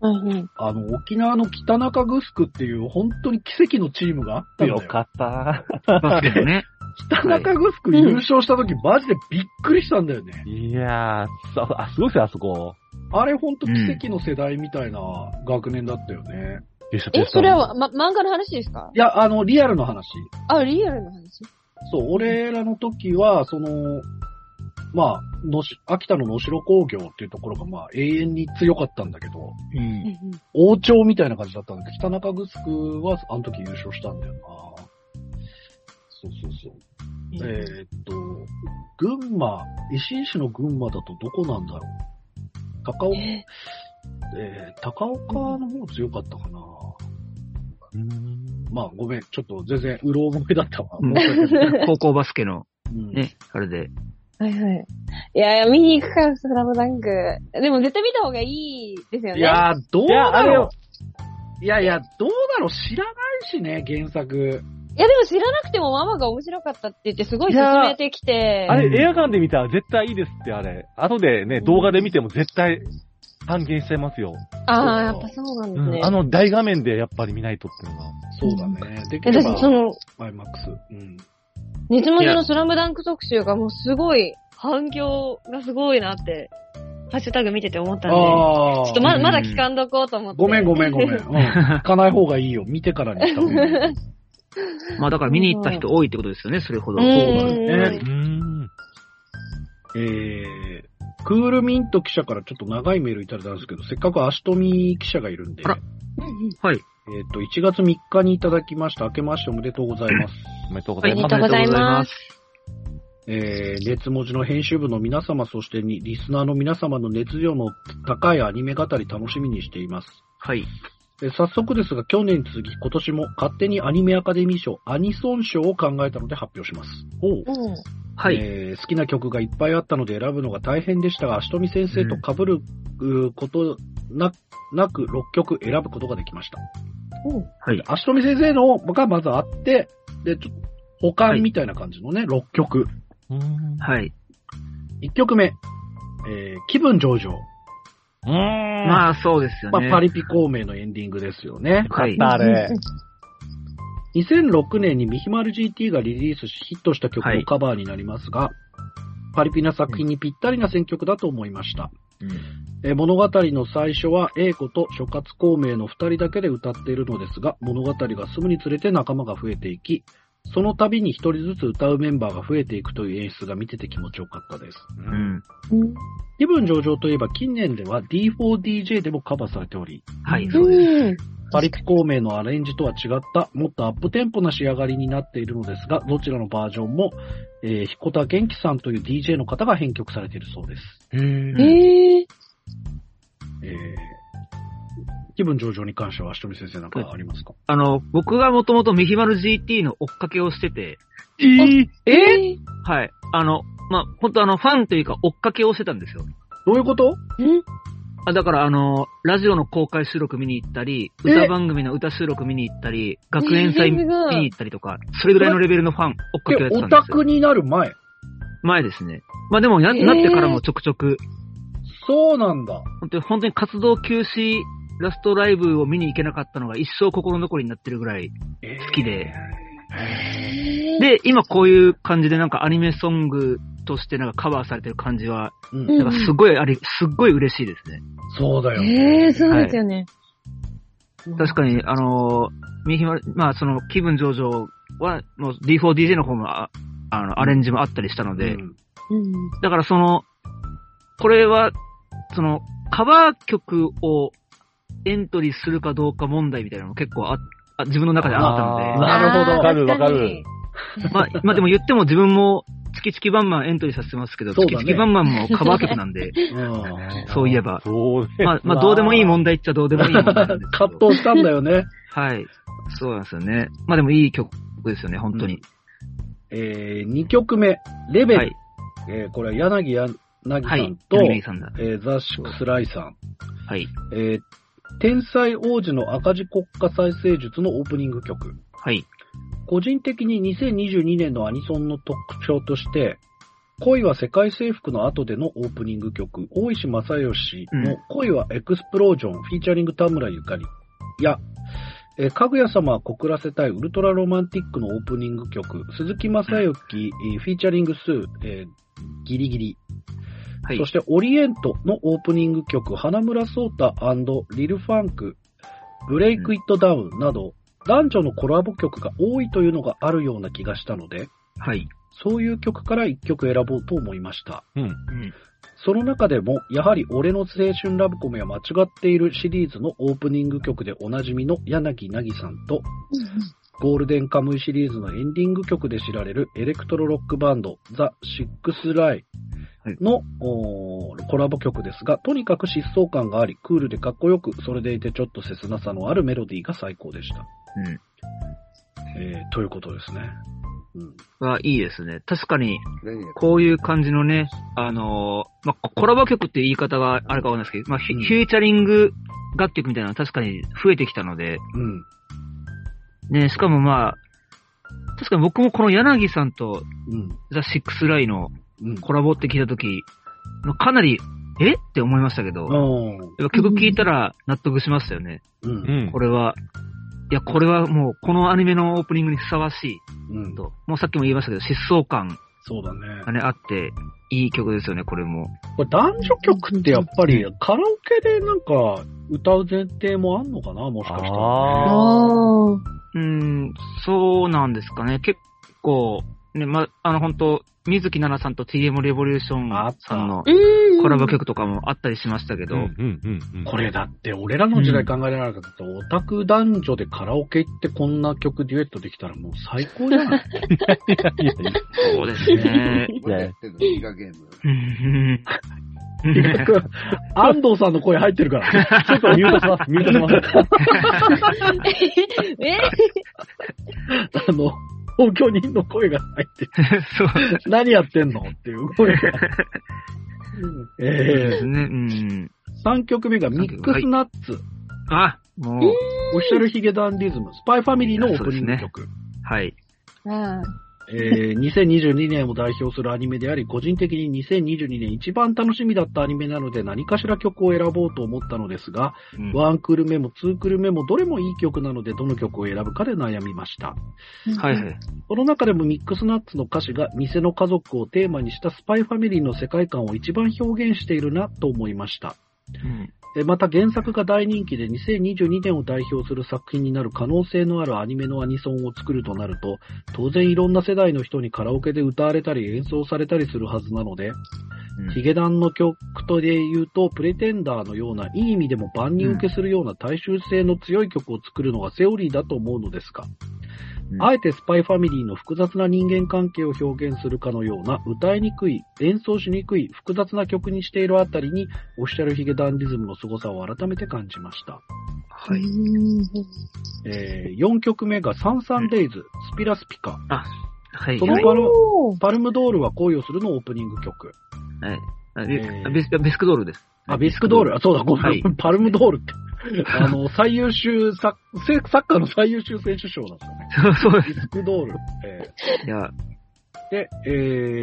[SPEAKER 6] うんうん。
[SPEAKER 3] あの、沖縄の北中城っていう本当に奇跡のチームがあったんだよ。
[SPEAKER 4] よかった。
[SPEAKER 5] バスケのね。
[SPEAKER 3] 北中城優勝した時、マジでびっくりしたんだよね。
[SPEAKER 4] いやー、そあ、すごいですよ、あそこ。
[SPEAKER 3] あれ本当奇跡の世代みたいな学年だったよね。
[SPEAKER 6] え、それは、ま、漫画の話ですか？
[SPEAKER 3] いや、あの、リアルの話。
[SPEAKER 6] あ、リアルな話
[SPEAKER 3] そう、俺らの時は、その、まあ、のし、秋田の能代工業っていうところが、まあ、永遠に強かったんだけど、
[SPEAKER 5] うん。
[SPEAKER 3] 王朝みたいな感じだったんだけど、北中城は、あの時優勝したんだよな。そうそうそう。えーっと、群馬、石井市の群馬だとどこなんだろう。高岡、
[SPEAKER 6] え
[SPEAKER 3] えー高岡の方強かったかな。
[SPEAKER 4] うん
[SPEAKER 3] まあ、ごめん、ちょっと全然、うろ覚えだったわ。
[SPEAKER 5] 高校バスケの
[SPEAKER 3] うん
[SPEAKER 5] ね、あれで。
[SPEAKER 6] はいはい。いやいや、見に行くから、スラムダンク。でも絶対見た方がいいですよね。
[SPEAKER 3] いやー、どうだろう。いやいや、どうだろう知らないしね、原作。
[SPEAKER 6] いやでも知らなくてもママが面白かったって言ってすごい勧めてきて。
[SPEAKER 4] あれ、映画館で見た？ら絶対いいですって、あれ。後でね、動画で見ても絶対半減しちゃいますよ。
[SPEAKER 6] ああ、やっぱそうなんですね。
[SPEAKER 4] うん。あの大画面でやっぱり見ないとっていうのが。
[SPEAKER 3] そうだね。でき
[SPEAKER 6] え
[SPEAKER 3] れば
[SPEAKER 6] 私、その、
[SPEAKER 3] アイマックス。うん。
[SPEAKER 6] 熱文字のスラムダンク特集がもうすごい、反響がすごいなって、ハッシュタグ見てて思ったんで、ちょっとま
[SPEAKER 5] うん
[SPEAKER 6] まだ聞かんどこうと思って。
[SPEAKER 3] ごめんごめんごめん。うん。聞かない方がいいよ。見てからにした方がいい。
[SPEAKER 5] まあだから見に行った人多いってことですよね、それほど。
[SPEAKER 6] うん
[SPEAKER 3] そうだね
[SPEAKER 4] うーん。
[SPEAKER 3] えー、クールミント記者からちょっと長いメールいただいたんですけど、せっかく足富記者がいるんで、
[SPEAKER 5] あらはい。
[SPEAKER 3] えっ、と、1月3日にいただきました。明けましておめでとうございます。
[SPEAKER 4] おめでとうご
[SPEAKER 6] おめで
[SPEAKER 4] ざいます。
[SPEAKER 6] とうございます。
[SPEAKER 3] えー、熱文字の編集部の皆様、そしてにリスナーの皆様の熱量の高いアニメ語り楽しみにしています。
[SPEAKER 5] はい。
[SPEAKER 3] えー早速ですが、去年に続き今年も勝手にアニメアカデミー賞、アニソン賞を考えたので発表します。
[SPEAKER 6] うん。
[SPEAKER 5] はい。
[SPEAKER 3] えー好きな曲がいっぱいあったので選ぶのが大変でしたが、足富先生と被るうことななく6曲選ぶことができました。
[SPEAKER 5] はい。
[SPEAKER 3] 足富先生のがまずあって、で、ちょ保管みたいな感じのね、6曲。
[SPEAKER 4] うーん。
[SPEAKER 5] はい。
[SPEAKER 3] 1曲目、えー気分上々。
[SPEAKER 4] うーん。ま
[SPEAKER 5] まあそうですよ
[SPEAKER 3] まあ、
[SPEAKER 5] ね。
[SPEAKER 3] パリピ孔明のエンディングですよね。
[SPEAKER 5] はい。
[SPEAKER 4] あれ。
[SPEAKER 3] 2006年にミヒマル GT がリリースしヒットした曲のカバーになりますが、パリピな作品にぴったりな選曲だと思いました。えー物語の最初は A 子と諸葛孔明の二人だけで歌っているのですが、物語が進むにつれて仲間が増えていき、その度に一人ずつ歌うメンバーが増えていくという演出が見てて気持ちよかったです。
[SPEAKER 5] うん。
[SPEAKER 3] 気分上々といえば近年では D4DJ でもカバーされており、
[SPEAKER 5] はい、そうです。
[SPEAKER 6] うん。
[SPEAKER 3] パリピ孔明のアレンジとは違った、もっとアップテンポな仕上がりになっているのですが、どちらのバージョンも、えー、彦田元気さんという DJ の方が編曲されているそうです。
[SPEAKER 6] へえ。
[SPEAKER 3] 気分上々に関しては、足富先生なんかありますか？
[SPEAKER 5] あの、僕がもともとミヒマル GT の追っかけをしてて、
[SPEAKER 3] えー、
[SPEAKER 6] え
[SPEAKER 5] はい。あの、まあ、本当あの、ファンというか追っかけをしてたんですよ。
[SPEAKER 3] どういうこと？
[SPEAKER 6] ん
[SPEAKER 5] あだからあの、ラジオの公開収録見に行ったり、
[SPEAKER 3] え
[SPEAKER 5] 歌番組の歌収録見に行ったり、学園祭見に行ったりとか、それぐらいのレベルのファン、追っかけをやって
[SPEAKER 3] で、
[SPEAKER 5] たんですよ。
[SPEAKER 3] オタクになる前？
[SPEAKER 5] 前ですね。まあでもな、
[SPEAKER 6] えー？
[SPEAKER 5] なってからもちょくちょく、
[SPEAKER 3] そうなんだ。
[SPEAKER 5] 本当に本当に活動休止、ラストライブを見に行けなかったのが一生心残りになってるぐらい好きで。で、今こういう感じでなんかアニメソングとしてなんかカバーされてる感じは、
[SPEAKER 3] うん
[SPEAKER 6] うん
[SPEAKER 5] なんかすごいあり、すっごい嬉しいですね。
[SPEAKER 3] そうだよ。
[SPEAKER 6] ええ、そうですよね。
[SPEAKER 5] 確かに、あのー、みひま、まあその気分上々は、もう D4DJ の方もあ、あの、アレンジもあったりしたので、
[SPEAKER 3] うん
[SPEAKER 6] うん。
[SPEAKER 5] だからその、これは、その、カバー曲をエントリーするかどうか問題みたいなのも結構あ、あ自分の中であったので、
[SPEAKER 3] なるほど
[SPEAKER 4] わかるわかる。
[SPEAKER 5] まあ、まあでも言っても自分も、チキチキバンバンエントリーさせてますけど、
[SPEAKER 3] そうだね
[SPEAKER 5] チキチキバンバンもカバー曲なんで、
[SPEAKER 3] うん
[SPEAKER 5] そういえば。
[SPEAKER 4] そうね。
[SPEAKER 5] まあ、まあどうでもいい問題っちゃどうでもいい問題なんですけど。
[SPEAKER 3] 葛藤したんだよね。
[SPEAKER 5] はい。そうなんですよね。まあでもいい曲ですよね、本当に。
[SPEAKER 3] えー、2曲目、レベル。
[SPEAKER 5] はい。
[SPEAKER 3] えー、これは柳柳さ
[SPEAKER 5] はい
[SPEAKER 3] ん。と、
[SPEAKER 5] 柳さんだ。
[SPEAKER 3] えー、ザ・シックス・ライさん。
[SPEAKER 5] はい。
[SPEAKER 3] えー、天才王子の赤字国家再生術のオープニング曲。
[SPEAKER 5] はい。
[SPEAKER 3] 個人的に2022年のアニソンの特徴として、恋は世界征服の後でのオープニング曲、大石昌良の恋はエクスプロージョン、 featuring 田村ゆかりや、えーかぐや様は告らせたいウルトラロマンティックのオープニング曲、鈴木雅之、えー featuring すぅ、えーギリギリ。
[SPEAKER 5] はい
[SPEAKER 3] そ。して、オリエントのオープニング曲、花村想太 Lil' Fang、Break It Down など、男女のコラボ曲が多いというのがあるような気がしたので、
[SPEAKER 5] はい。
[SPEAKER 3] そういう曲から一曲選ぼうと思いました。
[SPEAKER 4] うん。
[SPEAKER 5] うん。
[SPEAKER 3] その中でも、やはり俺の青春ラブコメは間違っているシリーズのオープニング曲でおなじみの柳凪さんと、ゴールデンカムイシリーズのエンディング曲で知られるエレクトロロックバンド、 THE SIXTH LIEの、コラボ曲ですが、とにかく疾走感があり、クールでかっこよく、それでいてちょっと切なさのあるメロディーが最高でした。
[SPEAKER 5] うん。
[SPEAKER 3] えー、ということですね。うん。
[SPEAKER 5] はいいですね。確かに、こういう感じのね、あのーまあ、コラボ曲って言い方があるかわかんないですけど、まあ、
[SPEAKER 3] うん
[SPEAKER 5] フューチャリング楽曲みたいなのは確かに増えてきたので、
[SPEAKER 3] うん。
[SPEAKER 5] ね、しかもまあ、確かに僕もこの柳さんと
[SPEAKER 3] うん。
[SPEAKER 5] ザ・シックス・ライの
[SPEAKER 3] うん。
[SPEAKER 5] コラボって聞いたとき、かなり、え？って思いましたけど、
[SPEAKER 3] うん。
[SPEAKER 5] やっぱ曲聴いたら納得しましたよね。
[SPEAKER 3] うん。
[SPEAKER 4] うん
[SPEAKER 5] こ。れは、いや、これはもう、このアニメのオープニングにふさわしい
[SPEAKER 3] うん。
[SPEAKER 5] と。もうさっきも言いましたけど、疾走感
[SPEAKER 3] そうだね。
[SPEAKER 5] がね、あって、いい曲ですよね、これも。
[SPEAKER 3] これ男女曲ってやっぱりカラオケでなんか歌う前提もあんのかなもしかしたら、ね。
[SPEAKER 4] あ
[SPEAKER 6] あ
[SPEAKER 5] うーん、そうなんですかね。結構、ね、ま、あの、本当水木奈々さんと TM レボリューション
[SPEAKER 3] あった
[SPEAKER 5] さんの。コラボ曲とかもあったりしましたけど。
[SPEAKER 3] これだって俺らの時代考えられなかった、オタク男女でカラオケ行ってこんな曲デュエットできたらもう最高じゃない？
[SPEAKER 4] いやいや
[SPEAKER 5] そうですね。
[SPEAKER 7] まだやってんのギガゲーム。
[SPEAKER 5] うん
[SPEAKER 3] 安藤さんの声入ってるから。
[SPEAKER 4] ちょっとミュートします。ミュートします。
[SPEAKER 6] え？
[SPEAKER 3] あの、東京人の声が入ってる。
[SPEAKER 5] そう
[SPEAKER 3] 何やってんの？っていう声が。
[SPEAKER 5] で
[SPEAKER 3] え
[SPEAKER 5] すね。うん。
[SPEAKER 3] ー、3曲目がミックスナッツ、
[SPEAKER 5] あ、もう、
[SPEAKER 3] オフィシャルヒゲダンディズム、スパイファミリーのオープニング曲。
[SPEAKER 5] はい。
[SPEAKER 6] あ
[SPEAKER 3] えー2022年を代表するアニメであり、個人的に2022年一番楽しみだったアニメなので何かしら曲を選ぼうと思ったのですが、
[SPEAKER 5] うん
[SPEAKER 3] ワンクール目もツークール目もどれもいい曲なのでどの曲を選ぶかで悩みました。
[SPEAKER 5] はいはい。
[SPEAKER 3] その中でもミックスナッツの歌詞が店の家族をテーマにしたスパイファミリーの世界観を一番表現しているなと思いました。
[SPEAKER 5] うん
[SPEAKER 3] えまた原作が大人気で2022年を代表する作品になる可能性のあるアニメのアニソンを作るとなると、当然いろんな世代の人にカラオケで歌われたり演奏されたりするはずなので、
[SPEAKER 5] うん。
[SPEAKER 3] ヒゲダンの曲とで言うと、プレテンダーのようないい意味でも万人受けするような大衆性の強い曲を作るのがセオリーだと思うのですが、
[SPEAKER 5] うん
[SPEAKER 3] あえてスパイファミリーの複雑な人間関係を表現するかのような歌いにくい、演奏しにくい、複雑な曲にしているあたりに、オフィシャルヒゲダンディズムの凄さを改めて感じました。
[SPEAKER 5] はい。
[SPEAKER 3] えー、4曲目がサンサンデイズ、スピラスピカ。
[SPEAKER 5] はい。
[SPEAKER 3] その
[SPEAKER 5] はい
[SPEAKER 3] パルパルムドールは恋をするのオープニング曲。
[SPEAKER 5] はいあ
[SPEAKER 3] え
[SPEAKER 5] ビ
[SPEAKER 3] ー
[SPEAKER 5] ビスビスクドールです。
[SPEAKER 3] あ、ビスクドール？あ、そうだ、ごめん。
[SPEAKER 5] はい
[SPEAKER 3] パルムドールって。あの、最優秀サッ、サッカーの最優秀選手賞なんですよね。
[SPEAKER 5] そうで
[SPEAKER 3] ビスクドール。え
[SPEAKER 5] す。いや、
[SPEAKER 3] ーで、え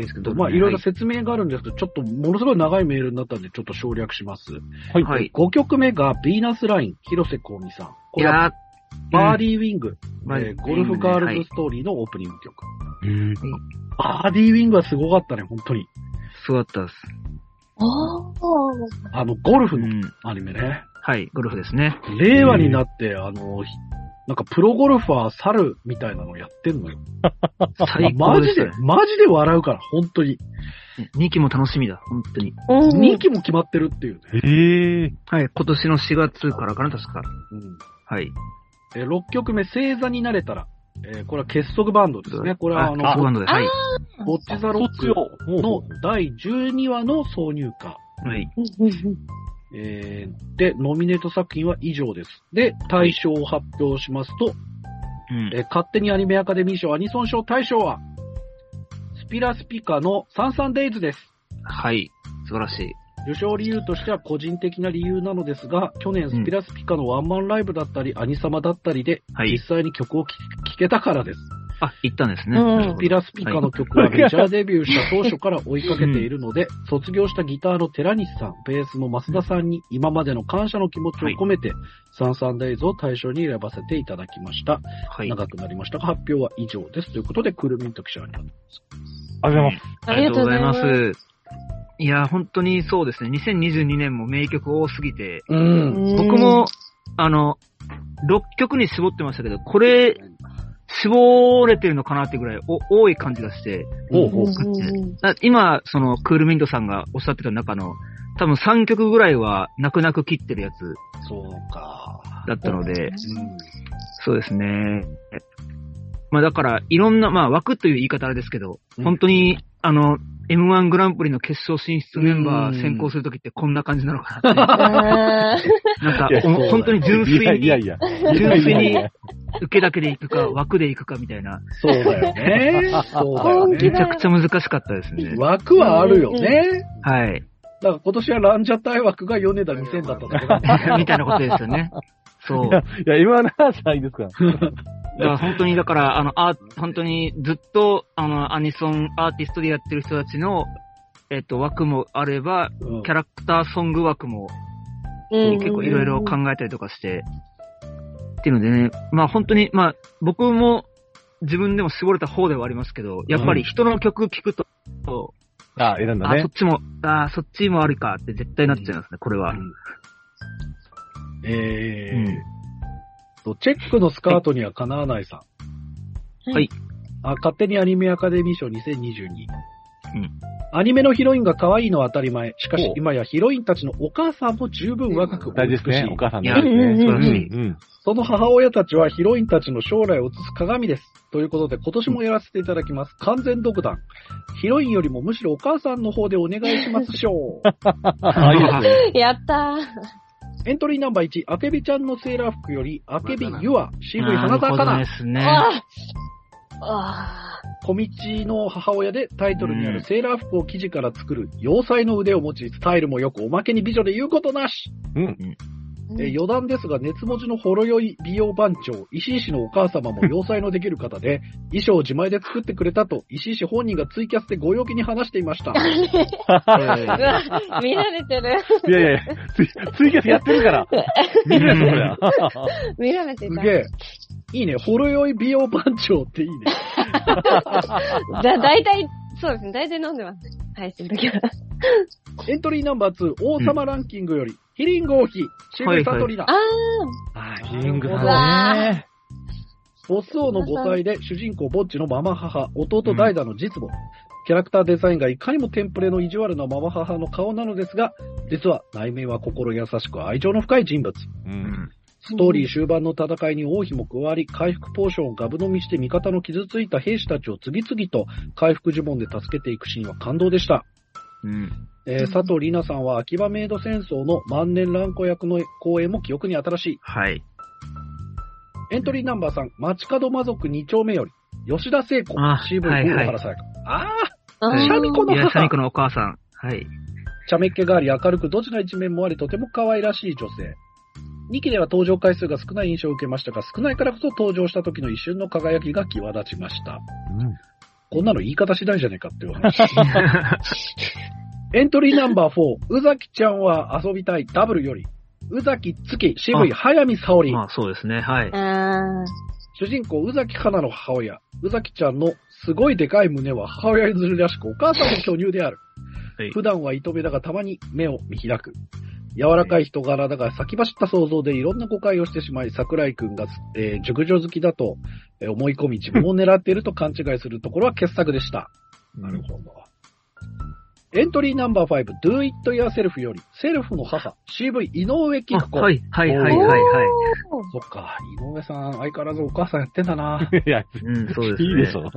[SPEAKER 3] ーっと、まあ、
[SPEAKER 5] はい
[SPEAKER 3] いろいろ説明があるんですけど、ちょっと、ものすごい長いメールになったんで、ちょっと省略します。
[SPEAKER 4] はい。
[SPEAKER 5] はい。
[SPEAKER 3] 5曲目が、ヴィーナスライン、広瀬香美さん。こ
[SPEAKER 5] い
[SPEAKER 3] れは、
[SPEAKER 5] や
[SPEAKER 3] バーディーウィング、
[SPEAKER 5] うん
[SPEAKER 3] えーゴルフガール
[SPEAKER 5] はい
[SPEAKER 3] ズストーリーのオープニング曲。
[SPEAKER 4] うん
[SPEAKER 3] バーディーウィングはすごかったね、本当に。
[SPEAKER 5] すごかったです。
[SPEAKER 6] あ
[SPEAKER 3] の、ゴルフの
[SPEAKER 5] うん。
[SPEAKER 3] アニメね。
[SPEAKER 5] はい、ゴルフですね。
[SPEAKER 3] 令和になって、あの、ひなんかプロゴルファー猿みたいなのやってんのよ。
[SPEAKER 5] 最高
[SPEAKER 3] マジで
[SPEAKER 5] でしたね、。
[SPEAKER 3] マジで笑うから、本当に。
[SPEAKER 5] 2期も楽しみだ、本当に。
[SPEAKER 6] うん
[SPEAKER 3] 人気も決まってるっていうね。
[SPEAKER 4] へえ。
[SPEAKER 5] はい、今年の4月からかな、確か。
[SPEAKER 3] うん
[SPEAKER 5] はい。
[SPEAKER 3] えー6曲目、星座になれたら。えーこれは結束バンドですね。これはあの、
[SPEAKER 5] あバンドで。はい。
[SPEAKER 3] ボッチザロックの第12話の挿入歌。
[SPEAKER 5] はい。
[SPEAKER 3] えーで、ノミネート作品は以上です。で、大賞を発表しますと、
[SPEAKER 5] うん
[SPEAKER 3] えー勝手にアニメアカデミー賞アニソン賞大賞は、スピラスピカのサンサンデイズです。
[SPEAKER 5] はい。素晴らしい。
[SPEAKER 3] 受賞理由としては個人的な理由なのですが、去年スピラスピカのワンマンライブだったり、アニサマだったりで、
[SPEAKER 5] はい
[SPEAKER 3] 実際に曲を聴聴けたからです。
[SPEAKER 5] あ、行ったんですね。
[SPEAKER 6] うん
[SPEAKER 3] ピラスピカの曲はメジャーデビューした当初から追いかけているので、卒業したギターの寺西さん、ベースの増田さんに今までの感謝の気持ちを込めて、サンサンデイズを対象に選ばせていただきました。
[SPEAKER 5] はい。
[SPEAKER 3] 長くなりましたが、発表は以上です。ということで、クルミント記者になります。
[SPEAKER 4] ありがとうございます。
[SPEAKER 6] ありがとうございます
[SPEAKER 5] ありがとうございや、本当にそうですね。2022年も名曲多すぎて、
[SPEAKER 3] うん。
[SPEAKER 5] 僕も、あの、6曲に絞ってましたけど、これ、絞れてるのかなってぐらいお多い感じがして、今、その、クールミントさんがおっしゃってた中の、多分3曲ぐらいは泣く泣く切ってるやつ
[SPEAKER 3] そうか。
[SPEAKER 5] だったので、
[SPEAKER 3] うん。
[SPEAKER 5] そうですね。まあだから、いろんな、まあ枠という言い方あれですけど、
[SPEAKER 3] うん
[SPEAKER 5] 本当に、あの、M1 グランプリの決勝進出メンバ
[SPEAKER 3] うん
[SPEAKER 5] ー選考するときってこんな感じなのかなって。なんか本当に純粋
[SPEAKER 4] いやいや
[SPEAKER 5] に
[SPEAKER 4] いや。
[SPEAKER 5] 純粋に受けだけで行くか、枠で行くかみたいな、
[SPEAKER 3] そうだよね。そうだよね。
[SPEAKER 5] めちゃくちゃ難しかったですね。
[SPEAKER 3] 枠はあるよね。
[SPEAKER 5] はい。
[SPEAKER 3] だから今年はランジャタイ枠が米田2000だった
[SPEAKER 5] みたいなことですよね。そう。
[SPEAKER 4] いや、今の話はいいですか？ら。
[SPEAKER 5] だから本当に、だから、あの、あ、本当にずっと、あの、アニソンアーティストでやってる人たちの、えっと、枠もあれば、
[SPEAKER 3] うん。
[SPEAKER 5] キャラクターソング枠も
[SPEAKER 6] うん。
[SPEAKER 5] 結構いろいろ考えたりとかして、っていうのでね、まあ本当に、まあ僕も自分でも絞れた方ではありますけど、やっぱり人の曲聴くと、
[SPEAKER 4] あ、選んだ
[SPEAKER 5] あ、
[SPEAKER 4] ね
[SPEAKER 5] そっ。ちも、あ、そっちもありかって絶対なっちゃいますね、これは。
[SPEAKER 3] え
[SPEAKER 5] うん。
[SPEAKER 3] ーと、チェックのスカートにはかなわないさん。
[SPEAKER 5] はい。
[SPEAKER 3] あ、勝手にアニメアカデミー賞2022。
[SPEAKER 5] うん
[SPEAKER 3] アニメのヒロインが可愛いのは当たり前。しかし今やヒロインたちのお母さんも十分若く
[SPEAKER 4] 大事です
[SPEAKER 3] 美しい
[SPEAKER 4] ね。お母さん
[SPEAKER 5] いや、
[SPEAKER 4] 大事ですね。
[SPEAKER 5] 素晴らしい。
[SPEAKER 4] うん。
[SPEAKER 3] その母親たちはヒロインたちの将来を映す鏡です。ということで今年もやらせていただきます。完全独断。ヒロインよりもむしろお母さんの方でお願いしますしょう。
[SPEAKER 4] あ、いいですね。
[SPEAKER 6] やったー。
[SPEAKER 3] エントリーナンバー1、あけびちゃんのセーラー服より、あけびゆあ、渋い
[SPEAKER 5] なるほど
[SPEAKER 3] 花坂な
[SPEAKER 5] ですね。
[SPEAKER 6] ああ
[SPEAKER 3] 小道の母親でタイトルにあるセーラー服を生地から作る要塞の腕を持ち、スタイルもよくおまけに美女で言うことなし。
[SPEAKER 4] うん。
[SPEAKER 6] ー。
[SPEAKER 3] えー余談ですが、熱文字のほろ酔い美容番長、石井氏のお母様も要塞のできる方で、衣装を自前で作ってくれたと、石井氏本人がツイキャスでご陽気に話していました。
[SPEAKER 6] 見られてる。
[SPEAKER 4] いやいやツイツイキャスやってるから。見るやつ、そりゃ。
[SPEAKER 6] 見られてた。
[SPEAKER 3] すげえ。いいね。ほろ酔い美容番長っていいね。
[SPEAKER 6] だ、だいたい、そうですね。だいたい飲んでます。配信の時は。
[SPEAKER 3] エントリーナンバー2、王様ランキングより、ヒリング王妃、渋井悟りだ。
[SPEAKER 6] あ
[SPEAKER 4] あー、ヒリング
[SPEAKER 3] なるほど
[SPEAKER 4] さんね。
[SPEAKER 3] ボス王の5歳で主人公ボッチのママ母、弟ダイダの実母。キャラクターデザインがいかにもテンプレの意地悪なママ母の顔なのですが、実は内面は心優しく愛情の深い人物。
[SPEAKER 4] うん。
[SPEAKER 3] ストーリー終盤の戦いに王妃も加わり、回復ポーションをガブ飲みして味方の傷ついた兵士たちを次々と回復呪文で助けていくシーンは感動でした。
[SPEAKER 5] うん。
[SPEAKER 3] えー佐藤里奈さんは秋葉メイド戦争の万年蘭子役の公演も記憶に新しい。
[SPEAKER 5] はい。
[SPEAKER 3] エントリーナンバー3、街角魔族2丁目より、吉田聖子
[SPEAKER 5] あ、
[SPEAKER 3] 渋い大
[SPEAKER 5] はいはい
[SPEAKER 3] 原さやか。あ
[SPEAKER 6] あ。
[SPEAKER 3] あ、シャミ子の母
[SPEAKER 5] いやシャミ。子のお母さん。はい。
[SPEAKER 3] 茶目っ気があり明るくどちら一面もありとても可愛らしい女性。2期では登場回数が少ない印象を受けましたが、少ないからこそ登場した時の一瞬の輝きが際立ちました。こんなの言い方次第じゃねえかっていう話。エントリーナンバー4、宇崎ちゃんは遊びたいダブルより、宇崎月、渋い早見沙織。
[SPEAKER 5] まあそうですね。はい。
[SPEAKER 6] あ
[SPEAKER 3] 主人公、宇崎花の母親、宇崎ちゃんのすごいでかい胸は母親譲りらしく、お母さんの巨乳である。
[SPEAKER 5] はい
[SPEAKER 3] 普段は糸目だがたまに目を見開く。柔らかい人柄だが先走った想像でいろんな誤解をしてしまい、桜井くんが、えー熟女好きだと思い込み自分を狙っていると勘違いするところは傑作でした。なるほど。エントリーナンバー5、Do It Yourself より、セルフの母、CV 井上貴子。
[SPEAKER 5] あはい、はい、はい、はい、
[SPEAKER 6] ー。
[SPEAKER 5] はい。
[SPEAKER 3] そっか、井上さん、相変わらずお母さんやってんだな。
[SPEAKER 4] いや、
[SPEAKER 5] うん、そうですね。
[SPEAKER 4] いいでしょ。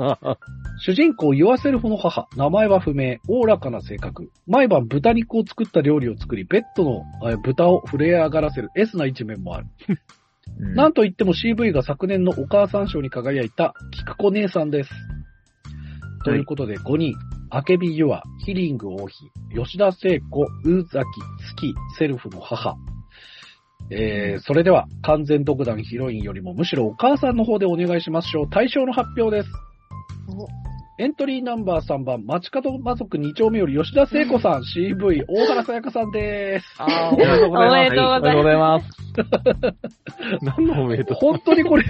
[SPEAKER 3] 主人公、ユアセルフの母、名前は不明、おおらかな性格。毎晩豚肉を作った料理を作り、ベッドのえー豚を震え上がらせる S な一面もある。
[SPEAKER 5] うん
[SPEAKER 3] なんといっても CV が昨年のお母さん賞に輝いた、菊子姉さんです。ということで、5人、アケビユア、ヒリング王妃、吉田聖子、宇崎月、セルフの母。えー、それでは、完全独断ヒロインよりもむしろお母さんの方でお願いしましょう。対象の発表です。エントリーナンバー3番、町角魔族2丁目より吉田聖子さん、CV、大原さやかさんです。
[SPEAKER 4] あーおめでとうございます。
[SPEAKER 6] おめでとうございます
[SPEAKER 4] おめでとうございます。何のおめでとう
[SPEAKER 3] 本当にこれ、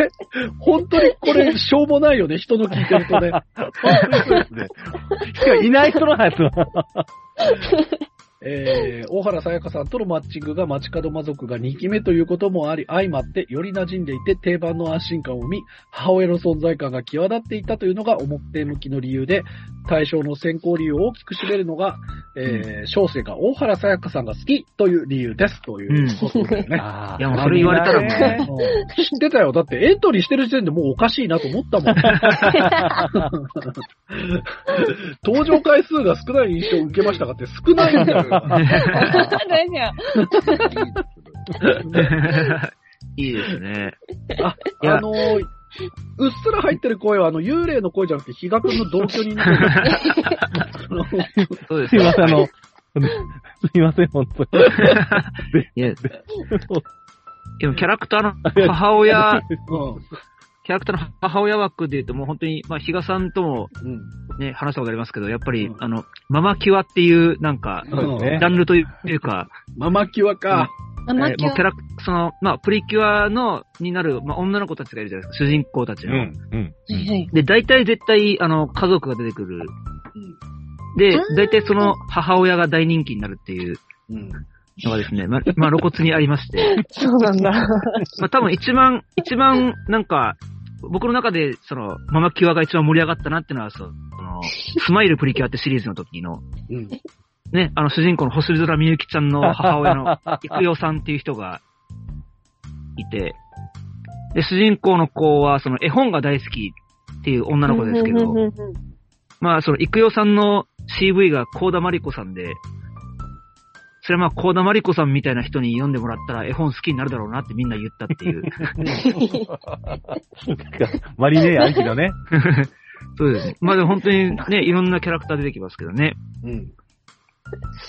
[SPEAKER 3] 本当にこれ、しょうもないよね、人の聞いてるとね。
[SPEAKER 4] 本当にそうですね。しかもいない人のやつは。
[SPEAKER 3] えー、大原さやかさんとのマッチングが街角魔族が2期目ということもあり、相まってより馴染んでいて定番の安心感を生み、母親の存在感が際立っていたというのが表向きの理由で、対象の選考理由を大きく占めるのが、えー、小生が大原さやかさんが好きという理由です。ということだよね。
[SPEAKER 4] あ
[SPEAKER 5] いや、それ言われたらもうね。
[SPEAKER 3] うん知ってたよ。だってエントリーしてる時点でもうおかしいなと思ったもん。登場回数が少ない印象を受けましたかって少ないんだよ。
[SPEAKER 5] いいですね。
[SPEAKER 3] あ、あのーうっすら入ってる声は、あの、幽霊の声じゃなくて、比嘉君の同居人
[SPEAKER 5] そうですよ
[SPEAKER 4] すいません、あの、すいません、本当に。
[SPEAKER 5] いや、でもキャラクターの母親、キャラクターの母親枠で言うともう本当に、まあ、比嘉さんとも
[SPEAKER 3] うん。
[SPEAKER 5] ね、話したことありますけど、やっぱり、
[SPEAKER 3] うん
[SPEAKER 5] あの、ママキュアっていう、なんか、ジャンルというか、
[SPEAKER 3] ママキュアか。
[SPEAKER 6] マ
[SPEAKER 5] えー
[SPEAKER 6] キュ
[SPEAKER 5] もうキャラ、その、まあ、プリキュアの、になる、まあ、女の子たちがいるじゃないですか、主人公たちの。
[SPEAKER 4] うん、うん。
[SPEAKER 5] で、大体絶対、あの、家族が出てくる。
[SPEAKER 3] うん
[SPEAKER 5] で大体その母親が大人気になるっていう
[SPEAKER 3] うん。
[SPEAKER 5] のがですね、ま、まあ、露骨にありまして。
[SPEAKER 6] そうなんだ。
[SPEAKER 5] まあ、多分一番、一番、なんか、僕の中で、その、ママキュアが一番盛り上がったなってのは、その、スマイルプリキュアってシリーズの時の、
[SPEAKER 3] うん。
[SPEAKER 5] ね、あの主人公の星空みゆきちゃんの母親の、いくよさんっていう人がいて、で、主人公の子は、その絵本が大好きっていう女の子ですけどまあ、その、いくよさんの CV がコーダマリコさんで、それはまあ、コーダマリコさんみたいな人に読んでもらったら絵本好きになるだろうなってみんな言ったっていう。
[SPEAKER 4] マリネ兄貴のね。
[SPEAKER 5] そうですね。まあでも本当にね、いろんなキャラクター出てきますけどね。
[SPEAKER 3] うん。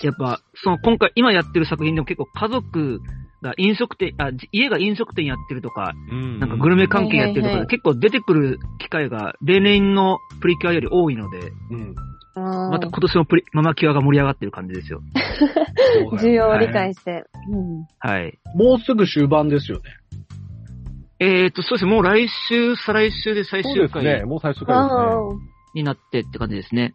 [SPEAKER 5] やっぱ、その今回、今やってる作品でも結構家族が飲食店、あ、じ家が飲食店やってるとか、
[SPEAKER 4] うん
[SPEAKER 5] なんかグルメ関係やってるとか結構出てくる機会が例年のプリキュアより多いので、
[SPEAKER 3] うん。
[SPEAKER 6] あー
[SPEAKER 5] また今年のプリ、ママキュアが盛り上がってる感じですよ。
[SPEAKER 6] 需要を理解して。うん
[SPEAKER 5] はい。
[SPEAKER 3] もうすぐ終盤ですよね。
[SPEAKER 5] えーと、そうですね、もう来週、再来週で最
[SPEAKER 4] そう
[SPEAKER 5] 終回
[SPEAKER 4] ですね。もう最初から
[SPEAKER 6] あ
[SPEAKER 4] ですね。
[SPEAKER 6] ー
[SPEAKER 5] になってって感じですね。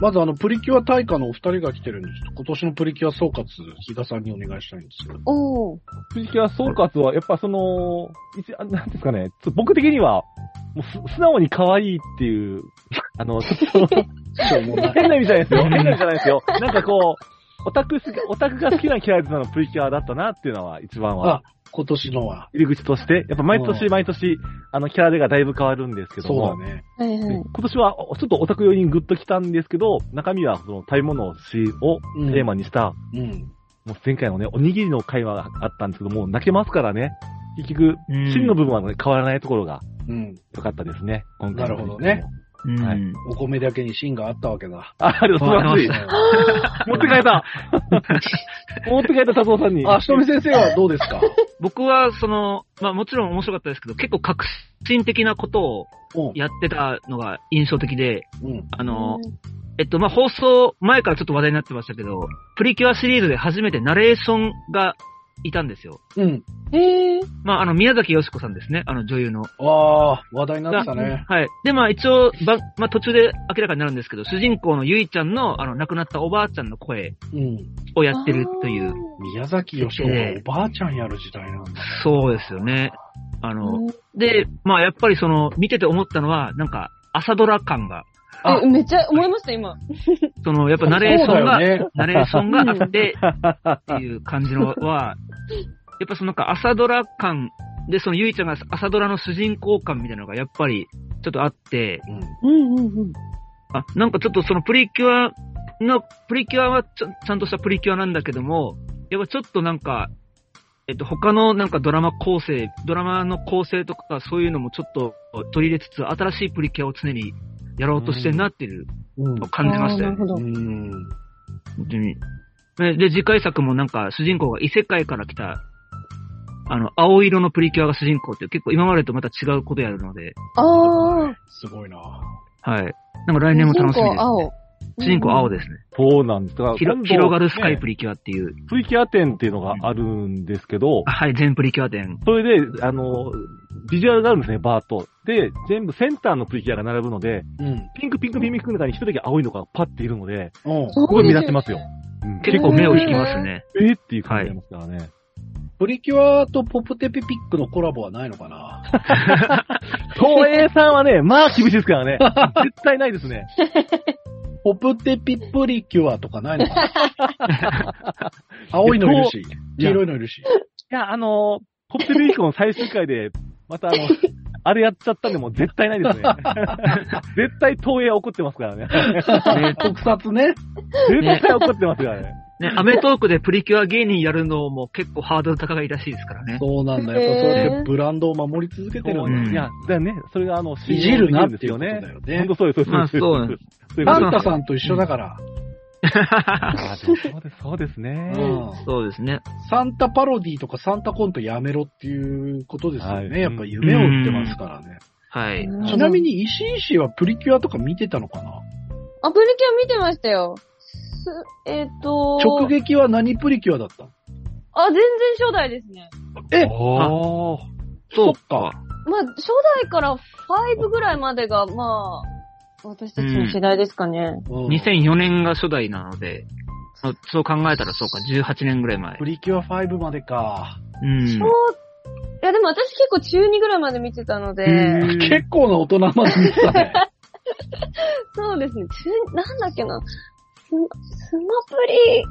[SPEAKER 3] まずあの、プリキュア大会のお二人が来てるんです。今年のプリキュア総括、比嘉さんにお願いしたいんですけど。
[SPEAKER 6] おー。
[SPEAKER 4] プリキュア総括は、やっぱその、一あなんですかね、僕的には、もうす素直に可愛いっていう、あの、ちょっと。変な意味じゃないですよ。変な意味じゃないですよ。なんかこう、オタクす、オタクが好きなキャラクターのプリキュアだったなっていうのは、一番は
[SPEAKER 3] あ、今年のは。
[SPEAKER 4] 入り口として、やっぱ毎年
[SPEAKER 3] うん
[SPEAKER 4] 毎年、あの、キャラデがだいぶ変わるんですけど
[SPEAKER 3] そう
[SPEAKER 4] も、
[SPEAKER 3] だね。
[SPEAKER 4] 今年はちょっとオタク用にグッと来たんですけど、中身はその食べ物をテーマにした、
[SPEAKER 3] うん。
[SPEAKER 4] もう前回のね、おにぎりの会話があったんですけども、泣けますからね。結局、
[SPEAKER 5] うん
[SPEAKER 4] 真の部分は、ね、変わらないところが
[SPEAKER 3] うん。
[SPEAKER 4] 良かったですね。今回の
[SPEAKER 3] なるほどね。
[SPEAKER 5] うん。
[SPEAKER 4] はい
[SPEAKER 3] お米だけに芯があったわけだ。
[SPEAKER 4] あ、ありがとうございます。持って帰った 持って帰った佐藤さんに。
[SPEAKER 3] あ、しとみ先生はどうですか？
[SPEAKER 5] 僕は、その、まあもちろん面白かったですけど、結構革新的なことを
[SPEAKER 3] うん。
[SPEAKER 5] やってたのが印象的で、
[SPEAKER 3] うん。
[SPEAKER 5] あの、えっと、まあ、放送前からちょっと話題になってましたけど、プリキュアシリーズで初めてナレーションがいたんですよ。
[SPEAKER 3] うん。
[SPEAKER 6] へえ。
[SPEAKER 5] まあ、あの、宮崎よしこさんですね、あの女優の。
[SPEAKER 3] ああ、話題になってたね。
[SPEAKER 5] はい。で、まあ、一応、ば、まあ、途中で明らかになるんですけど、主人公のゆいちゃんの、あの、亡くなったおばあちゃんの声
[SPEAKER 3] うん。
[SPEAKER 5] をやってるという。
[SPEAKER 3] 宮崎よしおがおばあちゃんやる時代なんだね。
[SPEAKER 5] そうですよね。あの、で、まあ、やっぱりその、見てて思ったのは、なんか、朝ドラ感が、
[SPEAKER 3] あ
[SPEAKER 6] え、めっちゃ思いました、今。
[SPEAKER 5] その、やっぱナレーションが、
[SPEAKER 3] ね
[SPEAKER 5] ナレーションがあって、っていう 感じのは、やっぱそのなんか朝ドラ感で、そのゆいちゃんが朝ドラの主人公感みたいなのがやっぱりちょっとあって、
[SPEAKER 3] うん。
[SPEAKER 6] うんうんうん。
[SPEAKER 5] あ、なんかちょっとそのプリキュアの、プリキュアはちゃちゃんとしたプリキュアなんだけども、やっぱちょっとなんか、えっと、他のなんかドラマ構成、ドラマの構成とかそういうのもちょっと取り入れつつ、新しいプリキュアを常にやろうとしてんなっていう
[SPEAKER 3] うん
[SPEAKER 5] のを感じましたよね。
[SPEAKER 6] あーなるほど。
[SPEAKER 3] うん。
[SPEAKER 5] 本当に。ねで、次回作もなんか主人公が異世界から来たあの、青色のプリキュアが主人公って結構今までとまた違うことやるので、
[SPEAKER 6] ああ。
[SPEAKER 3] すごいな
[SPEAKER 5] はい。なんか来年も楽しみです、ね。
[SPEAKER 6] 青。
[SPEAKER 5] 主人公青ですね。
[SPEAKER 4] そうなんです。だか
[SPEAKER 5] 広がるスカイプ
[SPEAKER 4] ね
[SPEAKER 5] リキュアっていう。
[SPEAKER 4] プリキュア展っていうのがあるんですけど、
[SPEAKER 5] あはい、全プリキュア展。
[SPEAKER 4] それで、あの、ビジュアルがあるんですね、バーっと。で、全部センターのプリキュアが並ぶので、
[SPEAKER 3] うん。
[SPEAKER 4] ピンクピンクピンクの中に一人だけ青いのがパッているので、
[SPEAKER 3] うん。
[SPEAKER 4] すごい目立ってますよ。うん
[SPEAKER 5] 結構目を引きますね。
[SPEAKER 4] えーっていう感じになりますからね。
[SPEAKER 3] プリキュアとポプテピピックのコラボはないのかな？
[SPEAKER 4] 東映さんはね、まあ厳しいですからね。絶対ないですね。
[SPEAKER 3] ポプテピプリキュアとかないのかな？青いのいるし、黄色いのいるし。
[SPEAKER 4] いや、あの、ポップテビーコの最終回で、またあの、あれやっちゃったんでもう絶対ないですね。絶対東映怒ってますからね。
[SPEAKER 5] ね
[SPEAKER 3] 特撮ね。
[SPEAKER 4] 絶対怒ってますからね。
[SPEAKER 5] ね、アメトークでプリキュア芸人やるのも結構ハードル高いらしいですからね。
[SPEAKER 3] そうなんだ。やっぱそうやってブランドを守り続けてるんだ
[SPEAKER 5] うん
[SPEAKER 4] いや、だよね、それがあの、
[SPEAKER 3] いじるなっていうことだよね
[SPEAKER 4] ですよね。本当そうです、そうです。
[SPEAKER 5] まあそうなんです
[SPEAKER 4] そういう
[SPEAKER 3] パ
[SPEAKER 4] こと
[SPEAKER 3] ンタさんと一緒だから。
[SPEAKER 4] あでもそうです、そうですね。
[SPEAKER 3] うん
[SPEAKER 5] そうですね。
[SPEAKER 3] サンタパロディとかサンタコントやめろっていうことですよね。
[SPEAKER 4] はい
[SPEAKER 3] やっぱ夢を売ってますからね。
[SPEAKER 5] はい。
[SPEAKER 3] ちなみに石井氏はプリキュアとか見てたのかな？
[SPEAKER 6] あ、プリキュア見てましたよ。すえっ、と
[SPEAKER 3] 直撃は何プリキュアだった？の
[SPEAKER 6] あ、全然初代ですね。
[SPEAKER 3] え？
[SPEAKER 4] おー。
[SPEAKER 5] そう
[SPEAKER 3] そっか。
[SPEAKER 6] まあ、初代から5ぐらいまでが、まあ、私たちの世代ですかね。
[SPEAKER 3] うん
[SPEAKER 5] 2004年が初代なので、あそう考えたらそうか、18年ぐらい前
[SPEAKER 3] プ。リキュア5までか。
[SPEAKER 5] うん。
[SPEAKER 6] そう、いやでも私結構中2ぐらいまで見てたので、
[SPEAKER 3] 結構な大人まで見てたね。
[SPEAKER 6] そうですね、中、なんだっけな、スマプリ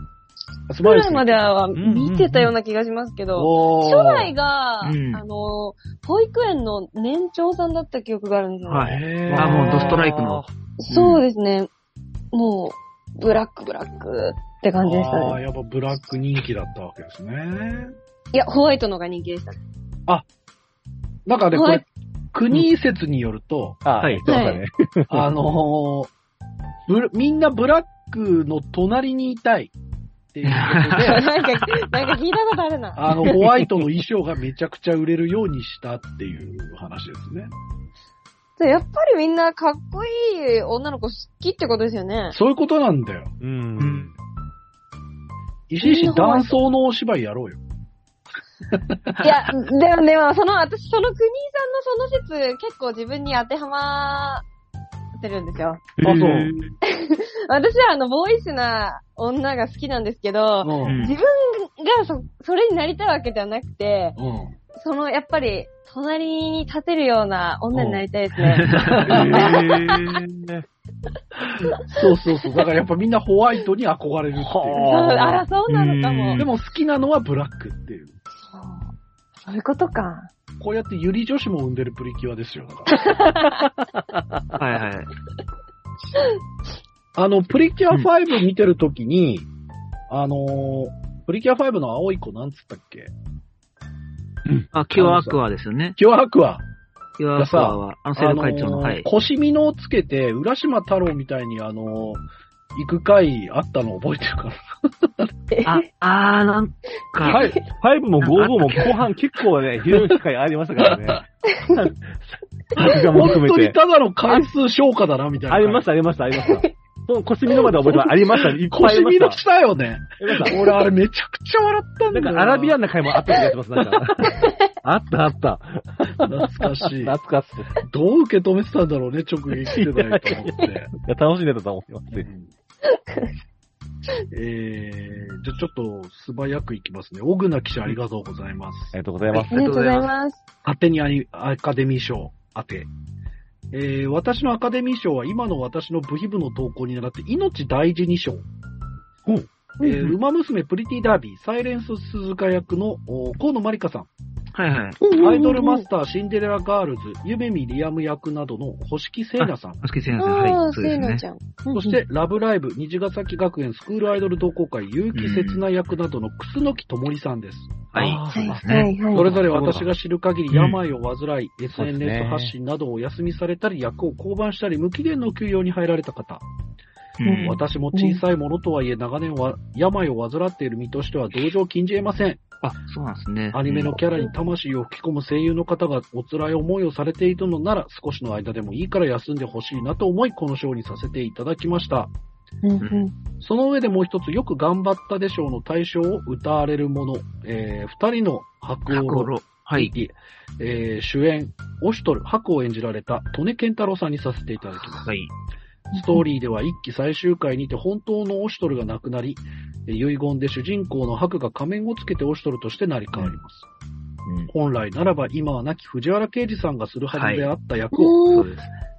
[SPEAKER 3] 素晴
[SPEAKER 6] までは見てたような気がしますけど、初代が、
[SPEAKER 5] うん
[SPEAKER 6] あの、保育園の年長さんだった記憶があるんですよ。
[SPEAKER 5] はいあ、もうドストライクの。
[SPEAKER 6] そうですね。もう、ブラックブラックって感じでした
[SPEAKER 3] ああ、
[SPEAKER 6] ね。
[SPEAKER 3] やっぱブラック人気だったわけですね。
[SPEAKER 6] いや、ホワイトのが人気でしたね。
[SPEAKER 3] なんかね、こ
[SPEAKER 6] はい
[SPEAKER 3] れ、国説によると、
[SPEAKER 4] あ、
[SPEAKER 5] はい。
[SPEAKER 3] あのーブラみんなブラックの隣にいたいっていうことで、
[SPEAKER 6] なんか、なんか聞いたことあるな。
[SPEAKER 3] あの、ホワイトの衣装がめちゃくちゃ売れるようにしたっていう話ですね。
[SPEAKER 6] やっぱりみんなかっこいい女の子好きってことですよね。
[SPEAKER 3] そういうことなんだよ。
[SPEAKER 4] う。
[SPEAKER 5] うんん。
[SPEAKER 3] 石井氏、男装のお芝居やろうよ。
[SPEAKER 6] いや、でも、でも、その、私、その国井さんのその説、結構自分に当てはまってるんですよ。
[SPEAKER 3] あそう
[SPEAKER 6] 私は、あの、ボーイッシュな女が好きなんですけど、
[SPEAKER 3] うん。
[SPEAKER 5] うん
[SPEAKER 6] 自分がそ、それになりたいわけではなくて、
[SPEAKER 3] うん。
[SPEAKER 6] その、やっぱり、隣に立てるような女になりたいですね。
[SPEAKER 4] へ
[SPEAKER 3] そうそうそう。だからやっぱみんなホワイトに憧れるっていう。
[SPEAKER 6] そうあら、そうなのかも。
[SPEAKER 5] うん
[SPEAKER 3] でも好きなのはブラックっていう。
[SPEAKER 6] そうそういうことか。
[SPEAKER 3] こうやってユリ女子も生んでるプリキュアですよ。
[SPEAKER 5] はいはい。
[SPEAKER 3] あの、プリキュア5見てるときに、あのープリキュア5の青い子なんつったっけ？
[SPEAKER 5] あ、キュアアクアですよね。
[SPEAKER 3] キュアアクア。
[SPEAKER 5] キュアアクアは、あの、生徒会長の、
[SPEAKER 3] あのー
[SPEAKER 5] はい。
[SPEAKER 3] 腰みのをつけて、浦島太郎みたいにあのー行く回あったの覚えてるかな？
[SPEAKER 5] あ、あー、なんか、
[SPEAKER 4] はい。5も55も後半結構ね、ひどい機会ありましたからね。
[SPEAKER 3] 本当に。ただの回数消化だな、みたいな。
[SPEAKER 4] ありました、ありました、ありました。その腰見のまで覚えてます。ありました、いっぱいありました。
[SPEAKER 3] のしたよね。俺あれめちゃくちゃ笑ったんだよ
[SPEAKER 4] なんかアラビアンな回もあった気がします、なんか。あったあった。
[SPEAKER 3] 懐かしい。
[SPEAKER 4] 懐かしい。
[SPEAKER 3] どう受け止めてたんだろうね、直撃世代と思って。
[SPEAKER 4] いや、楽しんでたと思います。
[SPEAKER 3] えー、じゃあちょっと素早くいきますね。小倉記者ありがとうございます。
[SPEAKER 4] ありがとうございます。
[SPEAKER 6] ありがとうございます。
[SPEAKER 3] 勝手にアニアカデミー賞当て。えー、私のアカデミー賞は今の私の部費部の投稿に倣って命大事に賞。えー、
[SPEAKER 6] うん
[SPEAKER 3] ウマ娘プリティダービー、サイレンススズカ役のお高野麻里佳さん。
[SPEAKER 5] はいはい。
[SPEAKER 3] アイドルマスター、シンデレラガールズ、夢見りあむ役などの星希成奏さん。
[SPEAKER 5] マスケ先生、
[SPEAKER 6] あ
[SPEAKER 5] はい。
[SPEAKER 6] あ、
[SPEAKER 5] そうですね
[SPEAKER 6] せいなち。ゃん。
[SPEAKER 3] そして、ラブライブ、虹ヶ咲学園スクールアイドル同好会、優木せつ菜役などの楠木ともりさんです。
[SPEAKER 5] はい。そうですね。
[SPEAKER 3] それぞれ私が知る限り
[SPEAKER 5] うん
[SPEAKER 3] 病を患い、SNS 発信などをお休みされたり、役を降板したり、無期限の休養に入られた方。
[SPEAKER 5] うん
[SPEAKER 3] 私も小さいものとはいえ長年は病を患っている身としては同情を禁じ得ません。
[SPEAKER 5] あ、そうなんですね。
[SPEAKER 3] アニメのキャラに魂を吹き込む声優の方がお辛い思いをされているのなら、少しの間でもいいから休んでほしいなと思い、この賞にさせていただきました。
[SPEAKER 6] うんうん。
[SPEAKER 3] その上でもう一つ、よく頑張ったでしょうの対象を歌われるもの、えー、二人の白
[SPEAKER 5] 白
[SPEAKER 3] 鸚
[SPEAKER 5] ロ。はい。
[SPEAKER 3] えー主演、オシュトル、白を演じられた、利根健太郎さんにさせていただきます。
[SPEAKER 5] はい。
[SPEAKER 3] ストーリーでは一期最終回にて本当のオシトルが亡くなり、遺言で主人公のハクが仮面をつけてオシトルとして成り変わります。本来ならば今は亡き藤原啓治さんがするはずであった役を。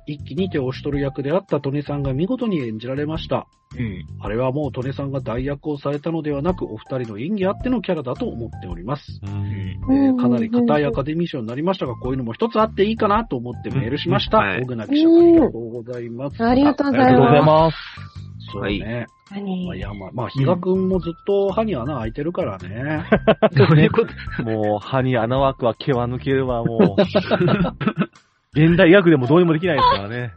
[SPEAKER 3] 一期にてオシュトル役であった利根さんが見事に演じられました。
[SPEAKER 5] うん。
[SPEAKER 3] あれはもう利根さんが代役をされたのではなく、お二人の演技あってのキャラだと思っております。
[SPEAKER 4] うん
[SPEAKER 3] えーかなり硬いアカデミー賞になりましたが、こういうのも一つあっていいかなと思ってメールしました。
[SPEAKER 5] うんはい
[SPEAKER 3] 小倉記者、ありがとうございます。
[SPEAKER 6] ありがとうございま
[SPEAKER 4] す。
[SPEAKER 3] そうね。
[SPEAKER 6] 何
[SPEAKER 3] まあ、山、まあ、比嘉くんもずっと歯に穴開いてるからね。
[SPEAKER 5] どういうこと
[SPEAKER 4] もう、歯に穴枠は毛は抜けるわ、もう。現代医学でもどうにもできないですからね。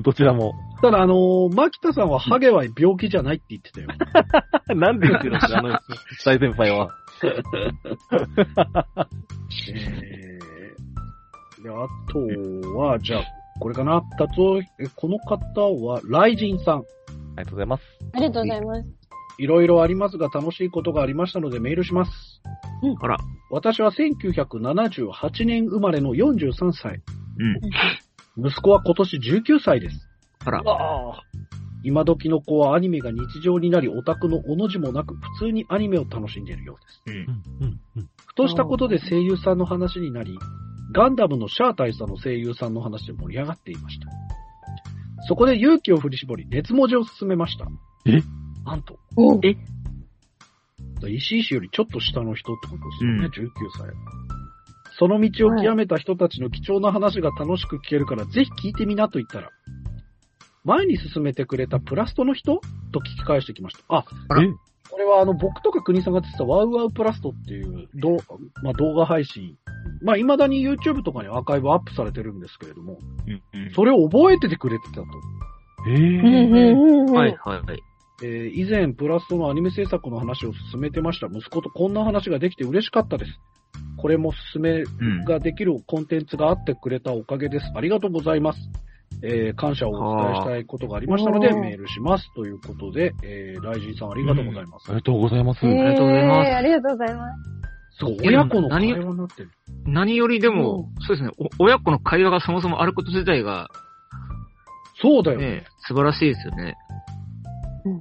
[SPEAKER 4] どちらも。
[SPEAKER 3] ただ、あのー、牧田さんはハゲは病気じゃないって言ってたよ。
[SPEAKER 4] なんで言ってるんですか、あの、大先輩は。
[SPEAKER 3] えー、で、あとは、じゃあ、これかな。たとえ、この方は、ライジンさん。
[SPEAKER 4] ありがとうございます。
[SPEAKER 6] ありがとうございます。
[SPEAKER 3] いろいろありますが楽しいことがありましたのでメールします。
[SPEAKER 5] あら。
[SPEAKER 3] 私は1978年生まれの43歳。
[SPEAKER 5] うん。
[SPEAKER 3] 息子は今年19歳です。
[SPEAKER 5] あら。
[SPEAKER 3] 今時の子はアニメが日常になりオタクのおの字もなく普通にアニメを楽しんでいるようです。
[SPEAKER 5] うん。
[SPEAKER 4] うん、うん。
[SPEAKER 3] ふとしたことで声優さんの話になり、ガンダムのシャア大佐の声優さんの話で盛り上がっていました。そこで勇気を振り絞り、熱文字を進めました。
[SPEAKER 4] え？
[SPEAKER 3] なんと、
[SPEAKER 6] お
[SPEAKER 5] え？
[SPEAKER 3] 石井氏よりちょっと下の人ってことですよね、
[SPEAKER 5] うん
[SPEAKER 3] 19歳。その道を極めた人たちの貴重な話が楽しく聞けるから、ぜひ聞いてみなと言ったら、前に進めてくれたプラストの人？と聞き返してきました。あ、これはあの、僕とか国さんがやってたワウワウプラストっていうどう、まあ、動画配信。まあ、未だに YouTube とかにアーカイブアップされてるんですけれども、
[SPEAKER 5] うん。
[SPEAKER 3] それを覚えててくれてたと。
[SPEAKER 4] え
[SPEAKER 6] うんうん
[SPEAKER 4] ー、
[SPEAKER 6] うんうん。
[SPEAKER 5] はい、はい、はい。
[SPEAKER 3] えー以前、プラストのアニメ制作の話を進めてました。息子とこんな話ができて嬉しかったです。これも進め
[SPEAKER 5] うん。
[SPEAKER 3] ができるコンテンツがあってくれたおかげです。ありがとうございます。えー感謝をお伝えしたいことがありましたので、
[SPEAKER 6] はあ
[SPEAKER 3] メールします。ということで、えー、ライジンさんありがとうございます。
[SPEAKER 4] ありがとうございます。
[SPEAKER 6] えー
[SPEAKER 5] ありがとうございます
[SPEAKER 6] ありがとうございます。
[SPEAKER 3] すごい、
[SPEAKER 5] いや
[SPEAKER 3] 親子の会
[SPEAKER 5] 何
[SPEAKER 3] 話になってる。
[SPEAKER 5] 何よりでも、そうですね、お親子の会話がそもそもあること自体が、
[SPEAKER 3] そうだよね。
[SPEAKER 5] ね、素晴らしいですよね。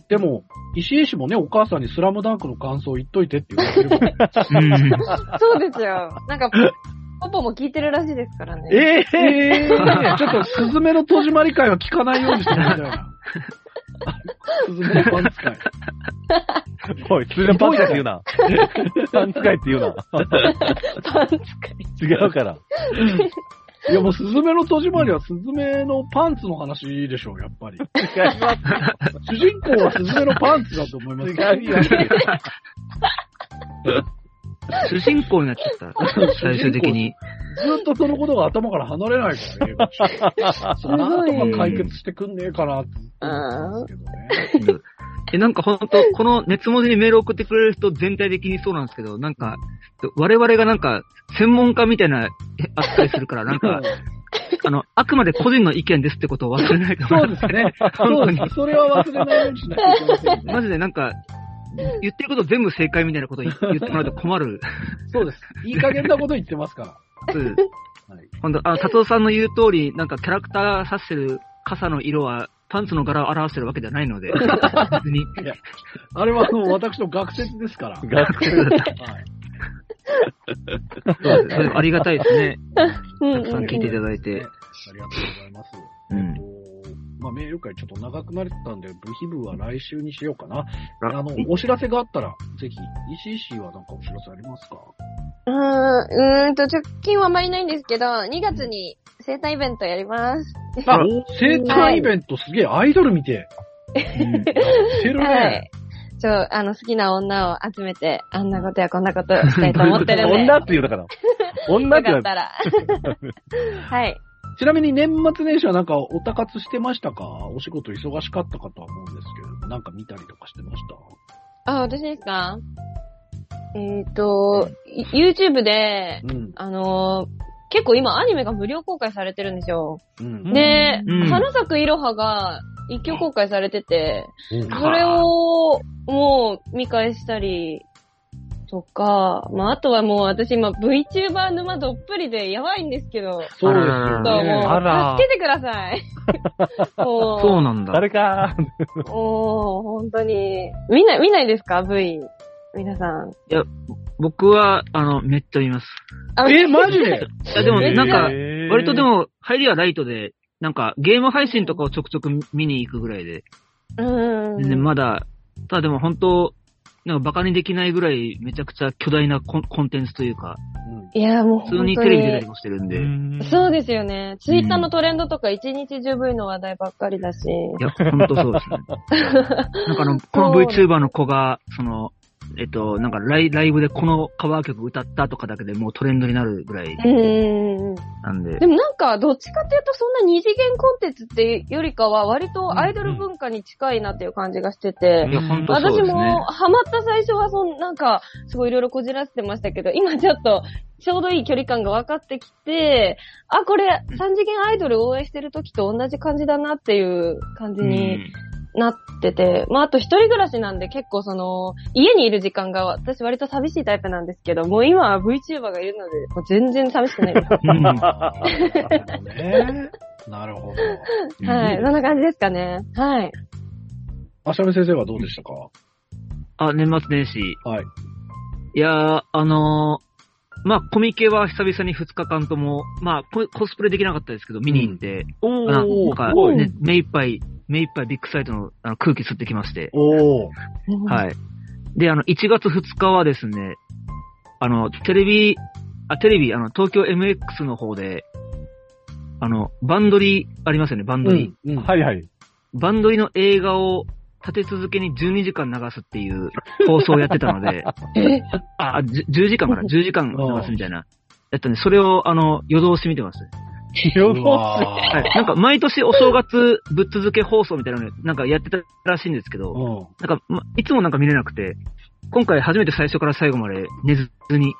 [SPEAKER 3] でも、石井氏もね、お母さんにスラムダンクの感想言っといてって言われてる。
[SPEAKER 6] そうですよ。なんか、パパも聞いてるらしいですからね。
[SPEAKER 3] ええー、ちょっと、スズメの戸締まり会は聞かないようにしてもらいたいな。スズメのパンツ会。
[SPEAKER 4] おい、通常パンツって言うな。パンツ会って言うな。
[SPEAKER 6] パンツ会。
[SPEAKER 4] 違うから。
[SPEAKER 3] いやもう、スズメの戸締まりはスズメのパンツの話でしょう、やっぱり。
[SPEAKER 4] 違います。
[SPEAKER 3] 主人公はスズメのパンツだと思います。
[SPEAKER 4] 違います。
[SPEAKER 5] 主人公になっちゃった。最終的に。
[SPEAKER 3] ずっとそのことが頭から離れないからね。なんとか解決してくんねえかなって思うんですけどね。
[SPEAKER 5] え、なんかほんと、この熱文字にメールを送ってくれる人全体的にそうなんですけど、なんか、我々がなんか、専門家みたいな扱いするから、なんか、あの、あくまで個人の意見ですってことを忘れないで
[SPEAKER 3] そうですね。そうです。それは忘れないようにしないけませんね。
[SPEAKER 5] マジでなんか、言ってること全部正解みたいなこと言 言ってもらうと困る。
[SPEAKER 3] そうです。いい加減なこと言ってますから。
[SPEAKER 5] うん
[SPEAKER 3] はい。
[SPEAKER 5] ほんと、あの、達夫さんの言う通り、なんかキャラクターが指してる傘の色は、パンツの柄を表してるわけではないので、別に。
[SPEAKER 3] あれはあの私の学説ですから。はい。
[SPEAKER 4] 学 生
[SPEAKER 5] そうですありがたいですね。
[SPEAKER 6] うん
[SPEAKER 5] たくさん聞いていただいて。
[SPEAKER 3] ありがとうございます。
[SPEAKER 5] うん
[SPEAKER 3] えっとまあ、メール会ちょっと長くなったんで、部費部は来週にしようかな。
[SPEAKER 5] あ
[SPEAKER 3] あの、お知らせがあったら、ぜひ、石井氏はなんかお知らせありますか？
[SPEAKER 6] うーん、うーんと、直近はあまりないんですけど、2月に生誕イベントやります。
[SPEAKER 3] あ、生誕イベントすげえ、アイドル見て。してる
[SPEAKER 6] は
[SPEAKER 3] ね
[SPEAKER 6] い。。ちょ、あの、好きな女を集めて、あんなことやこんなことしたいと思ってるんで。
[SPEAKER 4] 女って言うだから。女って言うだ
[SPEAKER 6] ったら。はい。
[SPEAKER 3] ちなみに年末年始はなんかおたかつしてましたか？お仕事忙しかったかとは思うんですけれども、なんか見たりとかしてました？
[SPEAKER 6] あ、私ですか？えっ、と、い YouTube で、
[SPEAKER 3] うん。
[SPEAKER 6] あのー結構今アニメが無料公開されてるんですよ。
[SPEAKER 3] うん。
[SPEAKER 6] で、
[SPEAKER 5] うん。
[SPEAKER 6] 花咲くいろはが一挙公開されてて、
[SPEAKER 3] うん。
[SPEAKER 6] それをもう見返したりとか、まああとはもう私今 VTuber 沼どっぷりでやばいんですけど、
[SPEAKER 3] そうですよ
[SPEAKER 6] ちょっと
[SPEAKER 3] ね。
[SPEAKER 6] も
[SPEAKER 4] あら
[SPEAKER 6] う助けてください。
[SPEAKER 5] そうなんだ。
[SPEAKER 4] 誰か
[SPEAKER 6] もう本当に。見ない、見ないですか ?V。皆さん。
[SPEAKER 5] 僕は、あの、めっちゃ見ます。
[SPEAKER 6] あ
[SPEAKER 3] え、マジで？
[SPEAKER 5] いや、でも、
[SPEAKER 6] えー
[SPEAKER 5] なんか、割とでも、入りはライトで、なんか、ゲーム配信とかをちょくちょく見に行くぐらいで、
[SPEAKER 6] うん。
[SPEAKER 5] 全然まだ、ただでも本当、なんかバカにできないぐらいめちゃくちゃ巨大なコンコンテンツというか、
[SPEAKER 6] いや、もう
[SPEAKER 5] 普通にテレビ出たり
[SPEAKER 6] に。
[SPEAKER 5] もしてるんで、い
[SPEAKER 4] うん
[SPEAKER 6] そうですよね。ツイッターのトレンドとか一日中 V の話題ばっかりだし。
[SPEAKER 5] や、本当そうですね。なんかあの、この VTuber の子が、その、えっと、なんかライライブでこのカバー曲歌ったとかだけでもうトレンドになるぐらい
[SPEAKER 6] うん。
[SPEAKER 5] なんで
[SPEAKER 6] で、もなんか、どっちかっていうと、そんな二次元コンテンツっていうよりかは、割とアイドル文化に近いなっていう感じがしてて、
[SPEAKER 5] う
[SPEAKER 6] 私
[SPEAKER 5] ですね
[SPEAKER 6] も。ハマった最初はそんなんか、すごいいろいろこじらせてましたけど、今ちょっと、ちょうどいい距離感が分かってきて、あ、これ、三次元アイドル応援してる時と同じ感じだなっていう感じになってて、まあ、あと一人暮らしなんで結構その、家にいる時間が私割と寂しいタイプなんですけど、もう今は VTuber がいるので、もう全然寂しくないです。
[SPEAKER 5] うん
[SPEAKER 3] ね。なるほど。
[SPEAKER 6] はい、そんな感じですかね。はい。
[SPEAKER 3] あしゃべ先生はどうでしたか？
[SPEAKER 5] あ、年末年始。
[SPEAKER 3] はい。
[SPEAKER 5] いやー、あのー、まあ、コミケは久々に2日間とも、まあコ、コスプレできなかったですけど、見に行って、
[SPEAKER 4] お
[SPEAKER 5] なん
[SPEAKER 4] ー、
[SPEAKER 5] か。ね、目いっぱい、目いっぱいビッグサイトのあの空気吸ってきまして、
[SPEAKER 3] おー。
[SPEAKER 5] はい。で、あの、1月2日はですね、あの、テレビ、あ、テレビ、あの、東京 MX の方で、あの、バンドリありますよね、バンドリ。
[SPEAKER 3] うん。うん。
[SPEAKER 4] はいはい。
[SPEAKER 5] バンドリの映画を立て続けに12時間流すっていう放送をやってたので、
[SPEAKER 6] え、
[SPEAKER 5] あ、あじ10時間かな ?10 時間流すみたいな。やったんで、それを、あの、夜通し見てます。はい。なんか、毎年お正月ぶっ続け放送みたいなの、なんかやってたらしいんですけど、
[SPEAKER 3] うん。
[SPEAKER 5] なんか、ま、いつもなんか見れなくて、今回初めて最初から最後まで寝ずに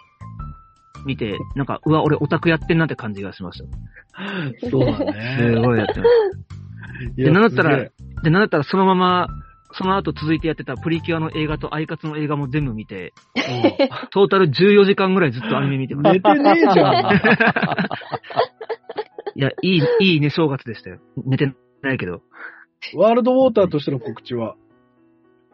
[SPEAKER 5] 見て、なんか、うわ、俺オタクやってんなって感じがしました。
[SPEAKER 3] そうだ
[SPEAKER 5] す
[SPEAKER 3] ね。
[SPEAKER 5] ごいやってます。でなんだったらで、なんだったらそのまま、その後続いてやってたプリキュアの映画とアイカツの映画も全部見て、トータル14時間ぐらいずっとアニメ見てま
[SPEAKER 3] 寝
[SPEAKER 5] す。
[SPEAKER 3] てねえじゃん。
[SPEAKER 5] いや、いい、いいね正月でしたよ。寝てないけど。
[SPEAKER 3] ワールドウォーターとしての告知は？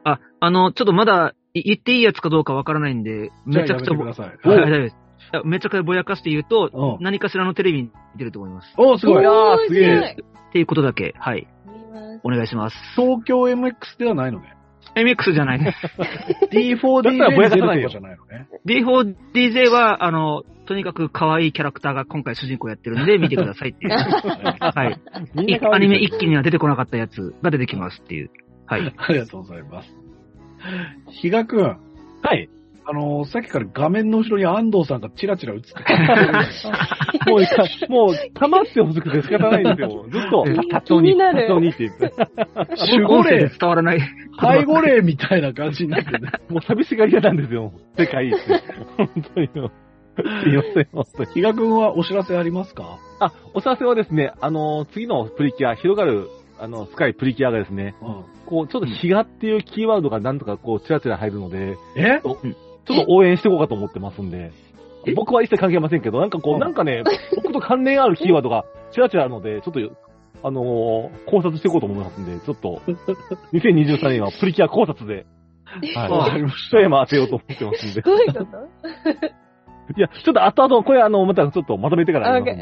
[SPEAKER 5] あ、あの、ちょっとまだい言っていいやつかどうかわからないんで、めちゃくちゃぼ、
[SPEAKER 3] めてください。
[SPEAKER 5] はい、大丈夫です。めちゃくちゃぼやかして言うと、
[SPEAKER 3] うん
[SPEAKER 5] 何かしらのテレビに出ると思います。
[SPEAKER 3] おー、すごい。
[SPEAKER 4] やーすげえ
[SPEAKER 5] っていうことだけ、はい、お願いします。
[SPEAKER 3] 東京 MX ではないのね。
[SPEAKER 5] MX じゃないです。
[SPEAKER 3] D4DJ
[SPEAKER 4] だったらぼやかさないよ
[SPEAKER 3] るとかじゃないのね。
[SPEAKER 5] D4DJ は、あの、とにかく可愛いキャラクターが今回主人公やってるんで見てくださいっていう。はい。アニメ一気には出てこなかったやつが出てきますっていう。はい。
[SPEAKER 3] ありがとうございます。比嘉くん、
[SPEAKER 4] はい。
[SPEAKER 3] あのーさっきから画面の後ろに安藤さんがチラチラ映って。
[SPEAKER 4] もう、かもう、溜まってほしくて仕方ないんですよ。ずっと、多少に、
[SPEAKER 6] 気になる
[SPEAKER 4] 多少にって言って。
[SPEAKER 3] 守護霊、
[SPEAKER 5] 伝わらない。
[SPEAKER 3] 背後霊みたいな感じになってね。
[SPEAKER 4] もう寂しがり屋なんですよ。世界一。本当に。すいません、本当に。
[SPEAKER 3] 比嘉くんはお知らせありますか？
[SPEAKER 4] あ、お知らせはですね、あの、次のプリキュア、広がる、あの、スカイプリキュアがですね、
[SPEAKER 3] うん。
[SPEAKER 4] こう、ちょっと日がっていうキーワードがなんとかこう、ちらちら入るので、
[SPEAKER 3] え？
[SPEAKER 4] ちょっと応援していこうかと思ってますんで
[SPEAKER 5] え？
[SPEAKER 4] 僕は一切関係ありませんけど、なんかこう、
[SPEAKER 3] うん
[SPEAKER 4] なんかね、僕と関連あるキーワードがちらちらあるので、ちょっと、あのー考察していこうと思いますんで、ちょっと、2023年はプリキュア考察で、
[SPEAKER 3] わ
[SPEAKER 4] はい。
[SPEAKER 3] かりまし
[SPEAKER 4] 一山当てようと思ってますんで。
[SPEAKER 6] どういうこと？
[SPEAKER 4] いや、ちょっと後々、これあの、またちょっとまとめてから
[SPEAKER 6] あ、見
[SPEAKER 3] た。
[SPEAKER 6] よ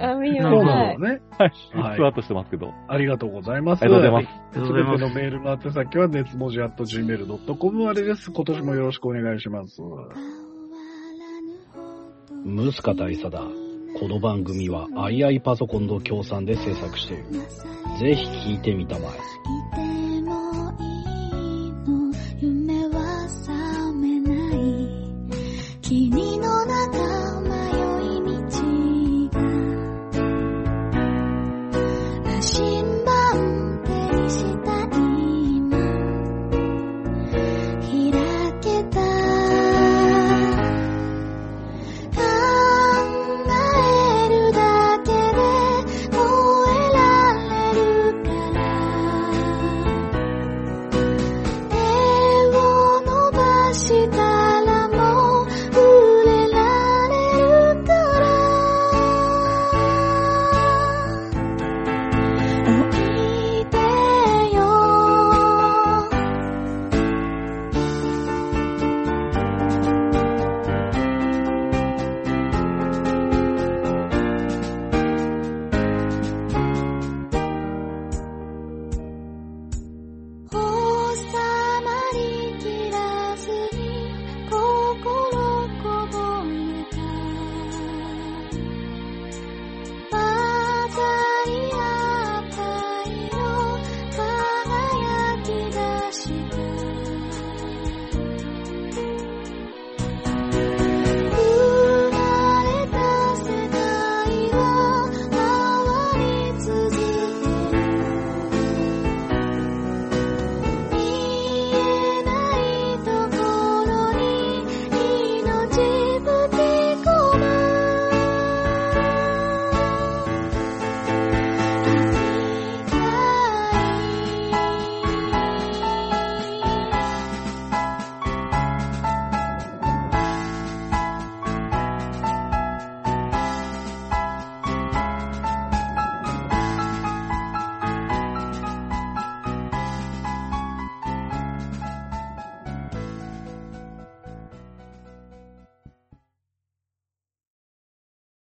[SPEAKER 6] う。
[SPEAKER 3] そう
[SPEAKER 6] はい。
[SPEAKER 3] なのね。
[SPEAKER 4] はい。
[SPEAKER 3] はい。
[SPEAKER 4] ふわっとしてますけど。
[SPEAKER 3] ありがとうござい。ます。
[SPEAKER 4] ありがとうござい。ます。
[SPEAKER 5] す
[SPEAKER 3] すべてのメールの宛先は、熱文字 at gmail.com までです。今年もよろしくお願い。します。ムスカ大佐だ。この番組は II パソコンの協賛で制作してい。る。ぜひ聞い。てみたまえ。